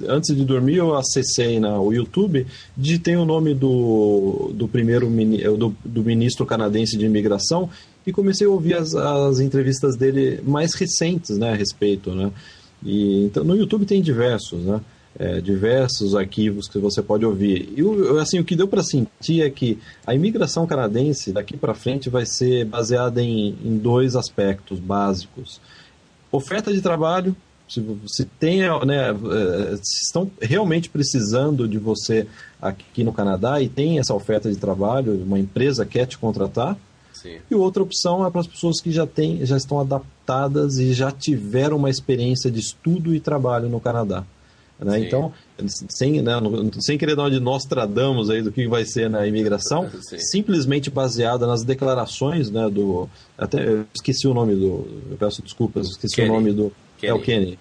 antes de dormir eu acessei na o YouTube, digitei o nome do, do primeiro do, do ministro canadense de imigração e comecei a ouvir as, as entrevistas dele mais recentes, né, a respeito, né. E então no YouTube tem diversos, né é, diversos arquivos que você pode ouvir. E o, assim, o que deu para sentir é que a imigração canadense daqui para frente vai ser baseada em, em dois aspectos básicos: oferta de trabalho. Se, se tem, né, é, se estão realmente precisando de você aqui no Canadá e tem essa oferta de trabalho, uma empresa quer te contratar, Sim. E outra opção é para as pessoas que já, têm, já estão adaptadas e já tiveram uma experiência de estudo e trabalho no Canadá. Né? Então, sem, né, sem querer dar uma de Nostradamus aí do que vai ser na imigração, Sim. simplesmente baseada nas declarações né, do. Até eu esqueci o nome do. Eu peço desculpas, esqueci Kenny. o nome do. Kenny. É o Kenny.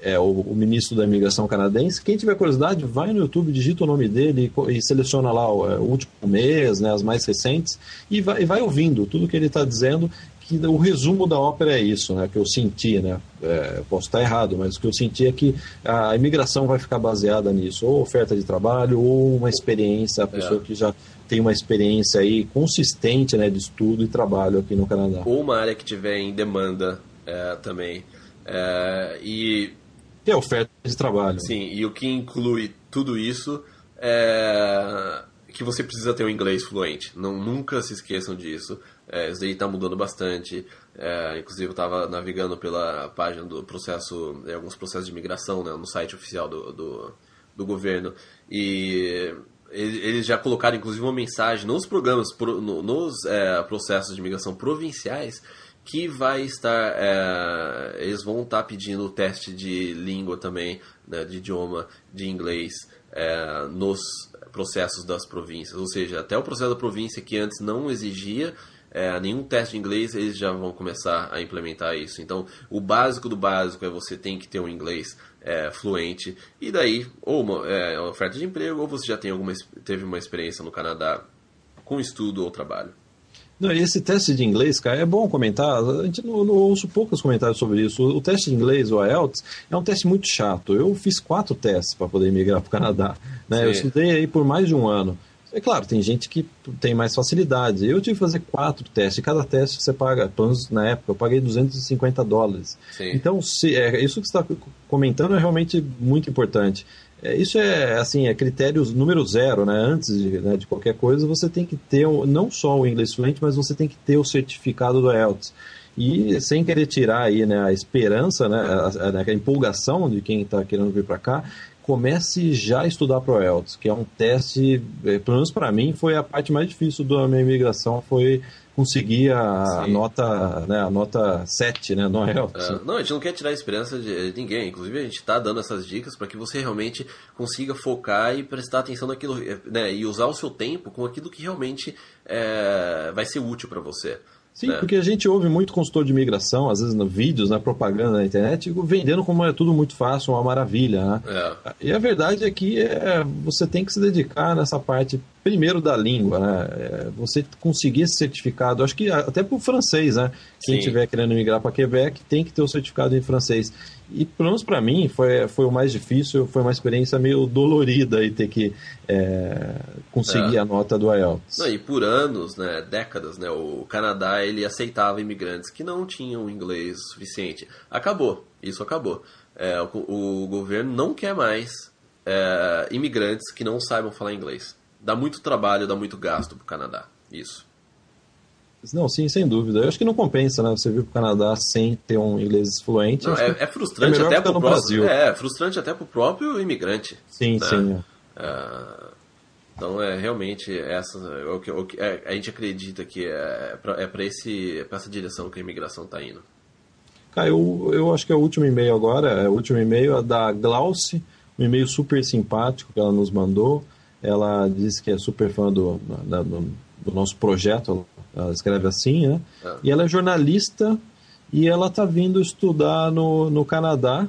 É o, o, ministro da imigração canadense. Quem tiver curiosidade, vai no YouTube, digita o nome dele e, e seleciona lá o, é, o, último mês, né, as mais recentes, e vai, e vai ouvindo tudo que ele está dizendo que o resumo da ópera é isso, né, que eu senti, né, é, posso estar errado, mas o que eu senti é que a imigração vai ficar baseada nisso, ou oferta de trabalho, ou uma experiência, a pessoa é. que já tem uma experiência aí consistente, né, de estudo e trabalho aqui no Canadá. Ou uma área que tiver em demanda é, também. É, e... É oferta de trabalho. Sim, e o que inclui tudo isso é que você precisa ter um inglês fluente. Não, nunca se esqueçam disso. É, isso daí está mudando bastante. É, inclusive, eu estava navegando pela página do processo, é, alguns processos de imigração né, no site oficial do, do, do governo. E eles já colocaram, inclusive, uma mensagem nos programas, nos é, processos de imigração provinciais, que vai estar. É, eles vão estar tá pedindo o teste de língua também, né, de idioma, de inglês, é, nos processos das províncias. Ou seja, até o processo da província que antes não exigia é, nenhum teste de inglês, eles já vão começar a implementar isso. Então, o básico do básico é você tem que ter um inglês é, fluente. E daí, ou uma, é, uma oferta de emprego, ou você já tem alguma, teve uma experiência no Canadá com estudo ou trabalho. Não, e esse teste de inglês, cara, é bom comentar. A gente não, não ouço poucos comentários sobre isso. O, o teste de inglês, o IELTS, é um teste muito chato. Eu fiz quatro testes para poder migrar para o Canadá. Né? Eu estudei aí por mais de um ano. É claro, tem gente que tem mais facilidade. Eu tive que fazer quatro testes. Cada teste você paga, pelo menos na época, eu paguei 250 dólares. Sim. Então, se, é, isso que você está comentando é realmente muito importante. É, isso é assim, é critério número zero, né? Antes de, né, de qualquer coisa, você tem que ter não só o inglês fluente, mas você tem que ter o certificado do IELTS. E sem querer tirar aí, né, a esperança, né, a, a, a empolgação de quem está querendo vir para cá, comece já a estudar para o IELTS, que é um teste, é, pelo menos para mim, foi a parte mais difícil da minha imigração, foi conseguir a, a nota, né, a nota 7 né, no IELTS. É, não, a gente não quer tirar a esperança de ninguém, inclusive a gente está dando essas dicas para que você realmente consiga focar e prestar atenção naquilo, né, e usar o seu tempo com aquilo que realmente é, vai ser útil para você. Sim, né? porque a gente ouve muito consultor de imigração, às vezes no vídeos, na propaganda na internet, vendendo como é tudo muito fácil, uma maravilha. Né? É. E a verdade é que é, você tem que se dedicar nessa parte primeiro da língua, né? É, você conseguir esse certificado, acho que até para o francês, né? Quem estiver querendo migrar para Quebec tem que ter o certificado em francês. E pelo menos para mim foi, foi o mais difícil, foi uma experiência meio dolorida aí ter que é, conseguir é. a nota do IELTS. Não, e por anos, né, décadas, né, o Canadá ele aceitava imigrantes que não tinham inglês suficiente. Acabou, isso acabou. É, o, o, governo não quer mais é, imigrantes que não saibam falar inglês. Dá muito trabalho, dá muito gasto para o Canadá. Isso. Não, sim, sem dúvida. Eu acho que não compensa, né? Você vir para o Canadá sem ter um inglês fluente. Não, é, é, frustrante é até para o Brasil. É, frustrante até para o próprio imigrante. Sim, né? sim. É. Uh, então é realmente essa o que, o que é, a gente acredita que é para é esse pra essa direção que a imigração está indo. Cara, eu, eu acho que é o último e-mail agora, é o último e-mail é da Glauce, um e-mail super simpático que ela nos mandou. Ela disse que é super fã do, do, do nosso projeto, ela escreve assim, né? É. E ela é jornalista e ela está vindo estudar no, no Canadá.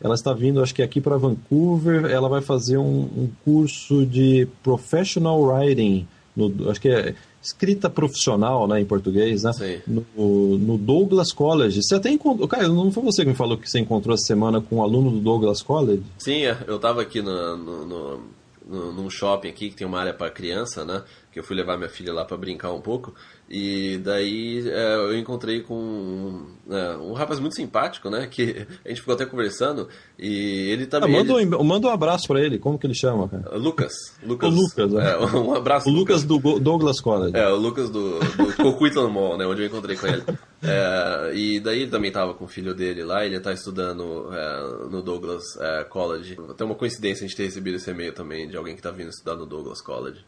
Ela está vindo, acho que aqui para Vancouver. Ela vai fazer um, um, curso de professional writing, no, acho que é escrita profissional, né, em português, né? No, no, Douglas College. Você até encontrou, cara, não foi você que me falou que você encontrou essa semana com um aluno do Douglas College? Sim, é. eu estava aqui no, no, no, num shopping aqui que tem uma área para criança, né? Que eu fui levar minha filha lá para brincar um pouco. E daí é, eu encontrei com um, é, um, rapaz muito simpático, né? Que a gente ficou até conversando. E ele também. Ah, manda, ele... um, manda um abraço para ele. Como que ele chama, cara? Lucas. Lucas. O Lucas, é. é um abraço. O Lucas, Lucas, do Douglas College. É, o Lucas do, do Coquitlam Mall, né? Onde eu encontrei com ele. É, e daí ele também estava com o filho dele lá. Ele está estudando é, no Douglas é, College. Tem uma coincidência a gente ter recebido esse e-mail também de alguém que está vindo estudar no Douglas College.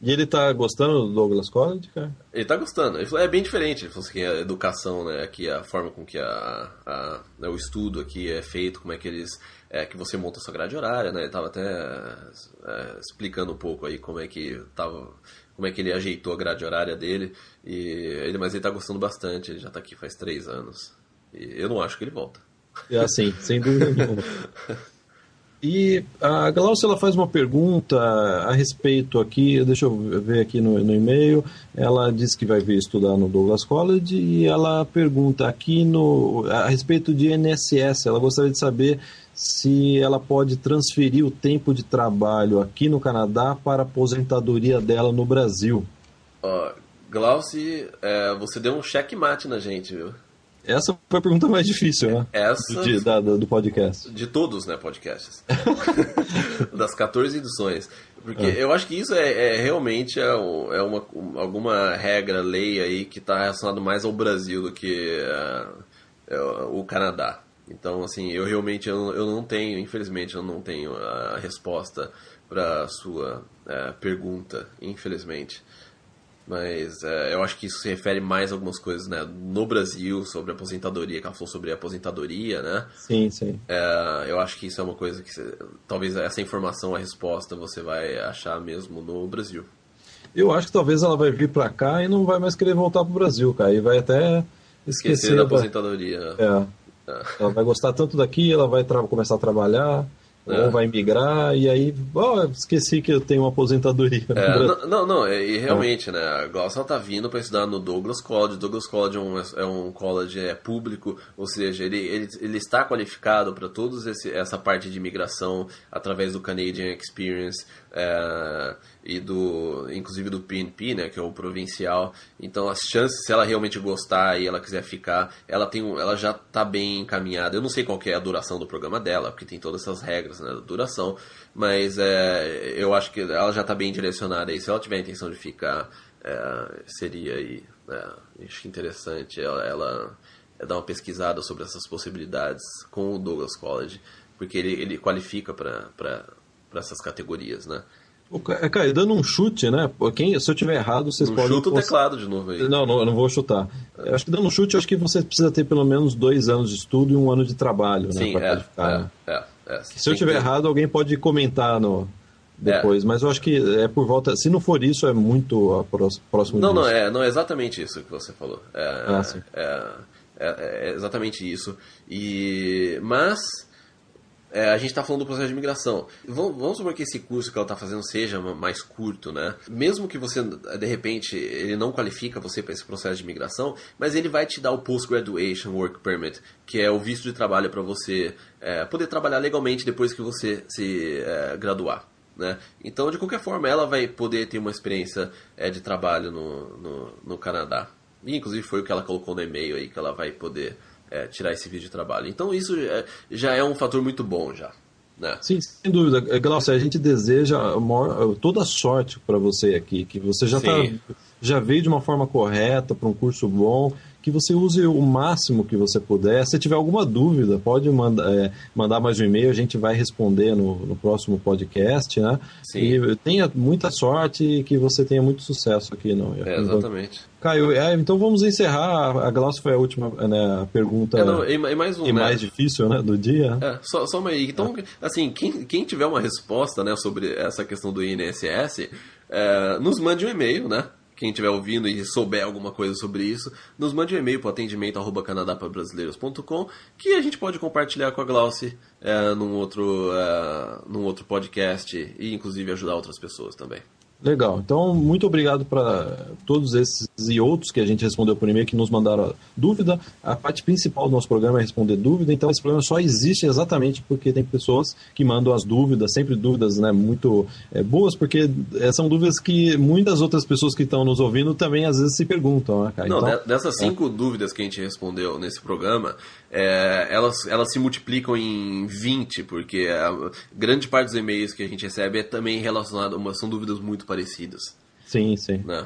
E ele tá gostando do Douglas College, cara? Ele tá gostando. Ele falou, é bem diferente. Ele falou assim, a educação, né, aqui, a forma com que a, a né, o estudo aqui é feito, como é que eles... É, que você monta a sua grade horária, né? Ele tava até é, explicando um pouco aí como é que tava... Como é que ele ajeitou a grade horária dele. E ele, mas ele tá gostando bastante. Ele já tá aqui faz três anos. E eu não acho que ele volta. É assim, sem dúvida nenhuma. E a Glaucia ela faz uma pergunta a respeito aqui, deixa eu ver aqui no, no e-mail. Ela diz que vai vir estudar no Douglas College e ela pergunta aqui no, a respeito de NSS. Ela gostaria de saber se ela pode transferir o tempo de trabalho aqui no Canadá para a aposentadoria dela no Brasil. Uh, Glauci, é, você deu um checkmate na gente, viu? Essa foi a pergunta mais difícil, né? Essa... Do, da, do podcast. De todos, né, podcasts. das 14 edições. Porque é. eu acho que isso é, é realmente é, é uma, alguma regra, lei aí que está relacionado mais ao Brasil do que uh, o Canadá. Então, assim, eu realmente eu, eu não tenho, infelizmente, eu não tenho a resposta para a sua uh, pergunta, infelizmente. Mas é, eu acho que isso se refere mais a algumas coisas, né? No Brasil, sobre aposentadoria, que ela falou sobre aposentadoria, né? Sim, sim. É, eu acho que isso é uma coisa que você, talvez essa informação, a resposta, você vai achar mesmo no Brasil. Eu acho que talvez ela vai vir para cá e não vai mais querer voltar pro Brasil, cara. E vai até esquecer, esquecer da aposentadoria. É. é. Ela vai gostar tanto daqui, ela vai começar a trabalhar É. Ou vai migrar e aí, oh, esqueci que eu tenho uma aposentadoria. É, não, não, não, é, e realmente, né? A Glossa tá vindo para estudar no Douglas College. Douglas College é um, é um college é, público, ou seja, ele, ele, ele está qualificado para toda essa parte de imigração através do Canadian Experience é, e do, inclusive do PNP, né? Que é o provincial. Então, as chances, se ela realmente gostar e ela quiser ficar, ela tem, ela já está bem encaminhada. Eu não sei qual é a duração do programa dela, porque tem todas essas regras né, da duração, mas é, eu acho que ela já está bem direcionada e se ela tiver a intenção de ficar, é, seria aí, é, acho interessante ela, ela dar uma pesquisada sobre essas possibilidades com o Douglas College, porque ele, ele qualifica para essas categorias, né? É, cara, dando um chute, né? Quem, se eu tiver errado, vocês não podem. Chuta o teclado de novo aí. Não, não, eu não vou chutar. Eu acho que dando um chute, acho que você precisa ter pelo menos dois anos de estudo e um ano de trabalho, Sim, né? Pra é, qualificar. É, é, é, se eu tiver errado, alguém pode comentar no depois, é. mas eu acho que é por volta. Se não for isso, é muito próximo. Não, disso. não, é, não é exatamente isso que você falou. É, ah, é, é, é exatamente isso. E mas é, a gente está falando do processo de migração. Vamos, vamos supor que esse curso que ela está fazendo seja mais curto, né? Mesmo que você, de repente, ele não qualifica você para esse processo de migração, mas ele vai te dar o Post-Graduation Work Permit, que é o visto de trabalho para você é, poder trabalhar legalmente depois que você se é, graduar. Né? Então, de qualquer forma, ela vai poder ter uma experiência é, de trabalho no, no, no Canadá. E, inclusive, foi o que ela colocou no e-mail aí, que ela vai poder é, tirar esse vídeo de trabalho. Então isso é, já é um fator muito bom já. Né? Sim, sem dúvida. É, Glaucio, a gente deseja maior, toda sorte para você aqui, que você já, tá, já veio de uma forma correta para um curso bom, que você use o máximo que você puder. Se tiver alguma dúvida, pode mandar, é, mandar mais um e-mail, a gente vai responder no, no próximo podcast, né? Sim. E tenha muita sorte e que você tenha muito sucesso aqui. Não? É, exatamente. Caio, é, então vamos encerrar. A Glaucia foi a última né, pergunta é, não, e, mais, um, e né? mais difícil né, do dia. É, só, só uma aí. Então, assim, quem, quem tiver uma resposta né, sobre essa questão do INSS, é, nos mande um e-mail, né? Quem estiver ouvindo e souber alguma coisa sobre isso, nos mande um e-mail para atendimento@canadapabrasileiros.com que a gente pode compartilhar com a Glauci é, num, outro, é, num outro podcast e inclusive ajudar outras pessoas também. Legal. Então, muito obrigado para todos esses e outros que a gente respondeu por e-mail, que nos mandaram dúvida. A parte principal do nosso programa é responder dúvida, então esse programa só existe exatamente porque tem pessoas que mandam as dúvidas, sempre dúvidas né, muito é, boas, porque é, são dúvidas que muitas outras pessoas que estão nos ouvindo também às vezes se perguntam. Né? Não, então, dessas cinco é. dúvidas que a gente respondeu nesse programa, é, elas, elas se multiplicam em 20, porque grande parte dos e-mails que a gente recebe é também relacionado, são dúvidas muito parecidas. Sim, sim. Né?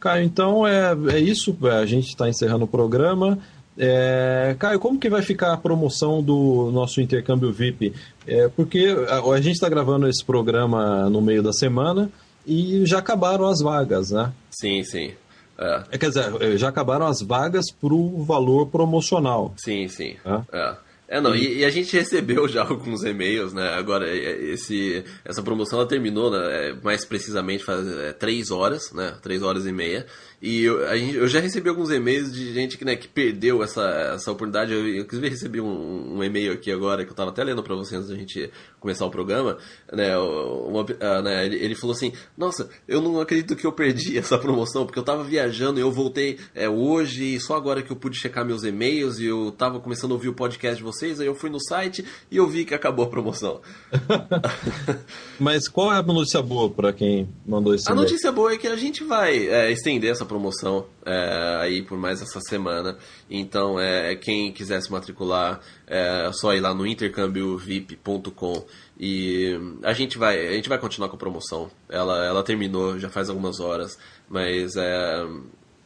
Caio, então é, é isso. A gente está encerrando o programa. É, Caio, como que vai ficar a promoção do nosso intercâmbio VIP? É, porque a, a gente está gravando esse programa no meio da semana e já acabaram as vagas, né? Sim, sim. É. é. Quer dizer, já acabaram as vagas para o valor promocional. Sim, sim. É. é. É, não, e, e, a gente recebeu já alguns e-mails, né? Agora, esse, essa promoção ela terminou, né? mais precisamente, faz é, três horas, né? Três horas e meia. E eu, gente, eu, já recebi alguns e-mails de gente que, né, que perdeu essa, essa oportunidade. Eu, inclusive, recebi um, um e-mail aqui agora que eu estava até lendo para vocês antes da gente começar o programa. Né, uma, uh, né, ele, ele, falou assim: Nossa, eu não acredito que eu perdi essa promoção, porque eu estava viajando e eu voltei é, hoje e só agora que eu pude checar meus e-mails e eu estava começando a ouvir o podcast de vocês. Aí eu fui no site e eu vi que acabou a promoção. Mas qual é a notícia boa para quem mandou esse A notícia boa é que a gente vai é, estender essa promoção é, aí por mais essa semana. Então, é, quem quiser se matricular, é só ir lá no intercâmbiovip.com e a gente vai a gente vai continuar com a promoção. Ela, ela terminou já faz algumas horas, mas é,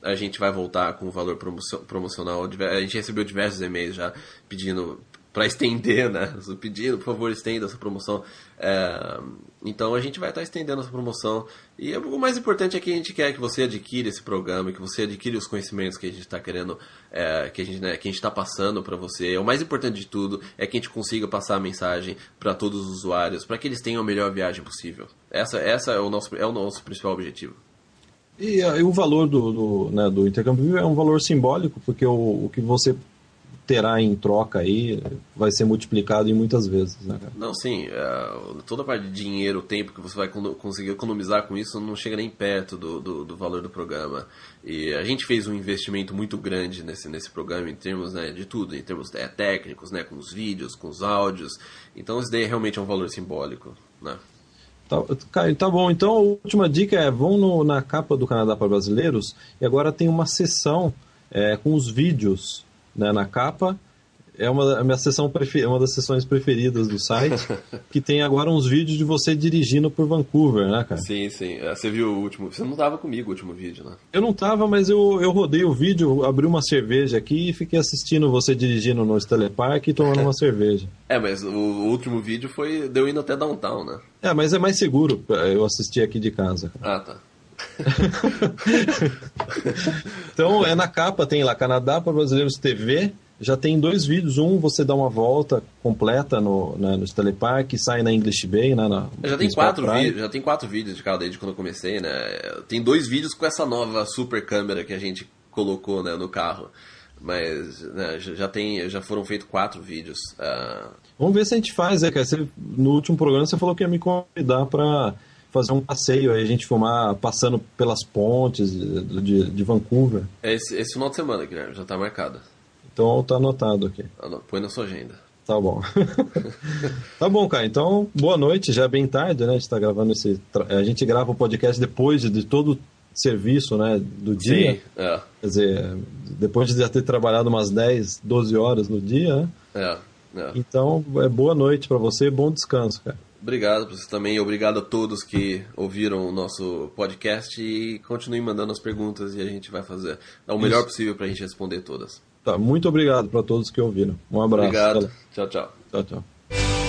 a gente vai voltar com o valor promocional. A gente recebeu diversos e-mails já pedindo para estender, né? Pedindo, por favor, estenda essa promoção. É, então a gente vai estar tá estendendo essa promoção. E o mais importante é que a gente quer que você adquira esse programa, que você adquira os conhecimentos que a gente está querendo, é, que a gente né, está passando para você. O mais importante de tudo é que a gente consiga passar a mensagem para todos os usuários, para que eles tenham a melhor viagem possível. Essa, essa é, o nosso, é o nosso principal objetivo. E, e o valor do, do, né, do intercâmbio é um valor simbólico, porque o, o que você terá em troca aí vai ser multiplicado em muitas vezes. Né, cara? Não, sim. É, toda a parte de dinheiro, o tempo que você vai conseguir economizar com isso não chega nem perto do, do, do, valor do programa. E a gente fez um investimento muito grande nesse, nesse programa em termos né, de tudo, em termos é, técnicos, né, com os vídeos, com os áudios. Então isso daí realmente é um valor simbólico. Né? Tá, tá bom. Então a última dica é: vão no, na capa do Canadá para Brasileiros e agora tem uma sessão é, com os vídeos né, na capa. É uma, a minha sessão prefer, uma das sessões preferidas do site, que tem agora uns vídeos de você dirigindo por Vancouver, né, cara? Sim, sim. É, você viu o último. Você não tava comigo o último vídeo, né? Eu não tava, mas eu, eu rodei o vídeo, abri uma cerveja aqui e fiquei assistindo você dirigindo no Telepark e tomando uma cerveja. É, mas o, o último vídeo foi deu indo até downtown, né? É, mas é mais seguro eu assistir aqui de casa. Cara. Ah, tá. então, é na capa, tem lá Canadá para Brasileiros TV. Já tem dois vídeos. Um, você dá uma volta completa no, né, no Telepark, sai na English Bay, né, na já tem quatro vídeos, Já tem quatro vídeos de cada desde quando eu comecei, né? Tem dois vídeos com essa nova super câmera que a gente colocou né, no carro. Mas né, já, tem, já foram feitos quatro vídeos. Uh... Vamos ver se a gente faz, é, cara. Você, no último programa você falou que ia me convidar para fazer um passeio aí, a gente filmar passando pelas pontes de, de, de Vancouver. É esse, esse final de semana, Guilherme, já está marcado. Então tá anotado aqui. Põe na sua agenda. Tá bom. tá bom, cara. Então, boa noite. Já é bem tarde, né? A gente tá gravando esse. A gente grava o podcast depois de todo o serviço, né? Do dia. Sim, é. Quer dizer, depois de já ter trabalhado umas 10, 12 horas no dia, né? É. é. Então, é boa noite para você bom descanso, cara. Obrigado para você também, obrigado a todos que ouviram o nosso podcast e continuem mandando as perguntas e a gente vai fazer o melhor Isso. possível para a gente responder todas. Tá, muito obrigado para todos que ouviram. Um abraço. Obrigado. Tchau, tchau. Tchau, tchau.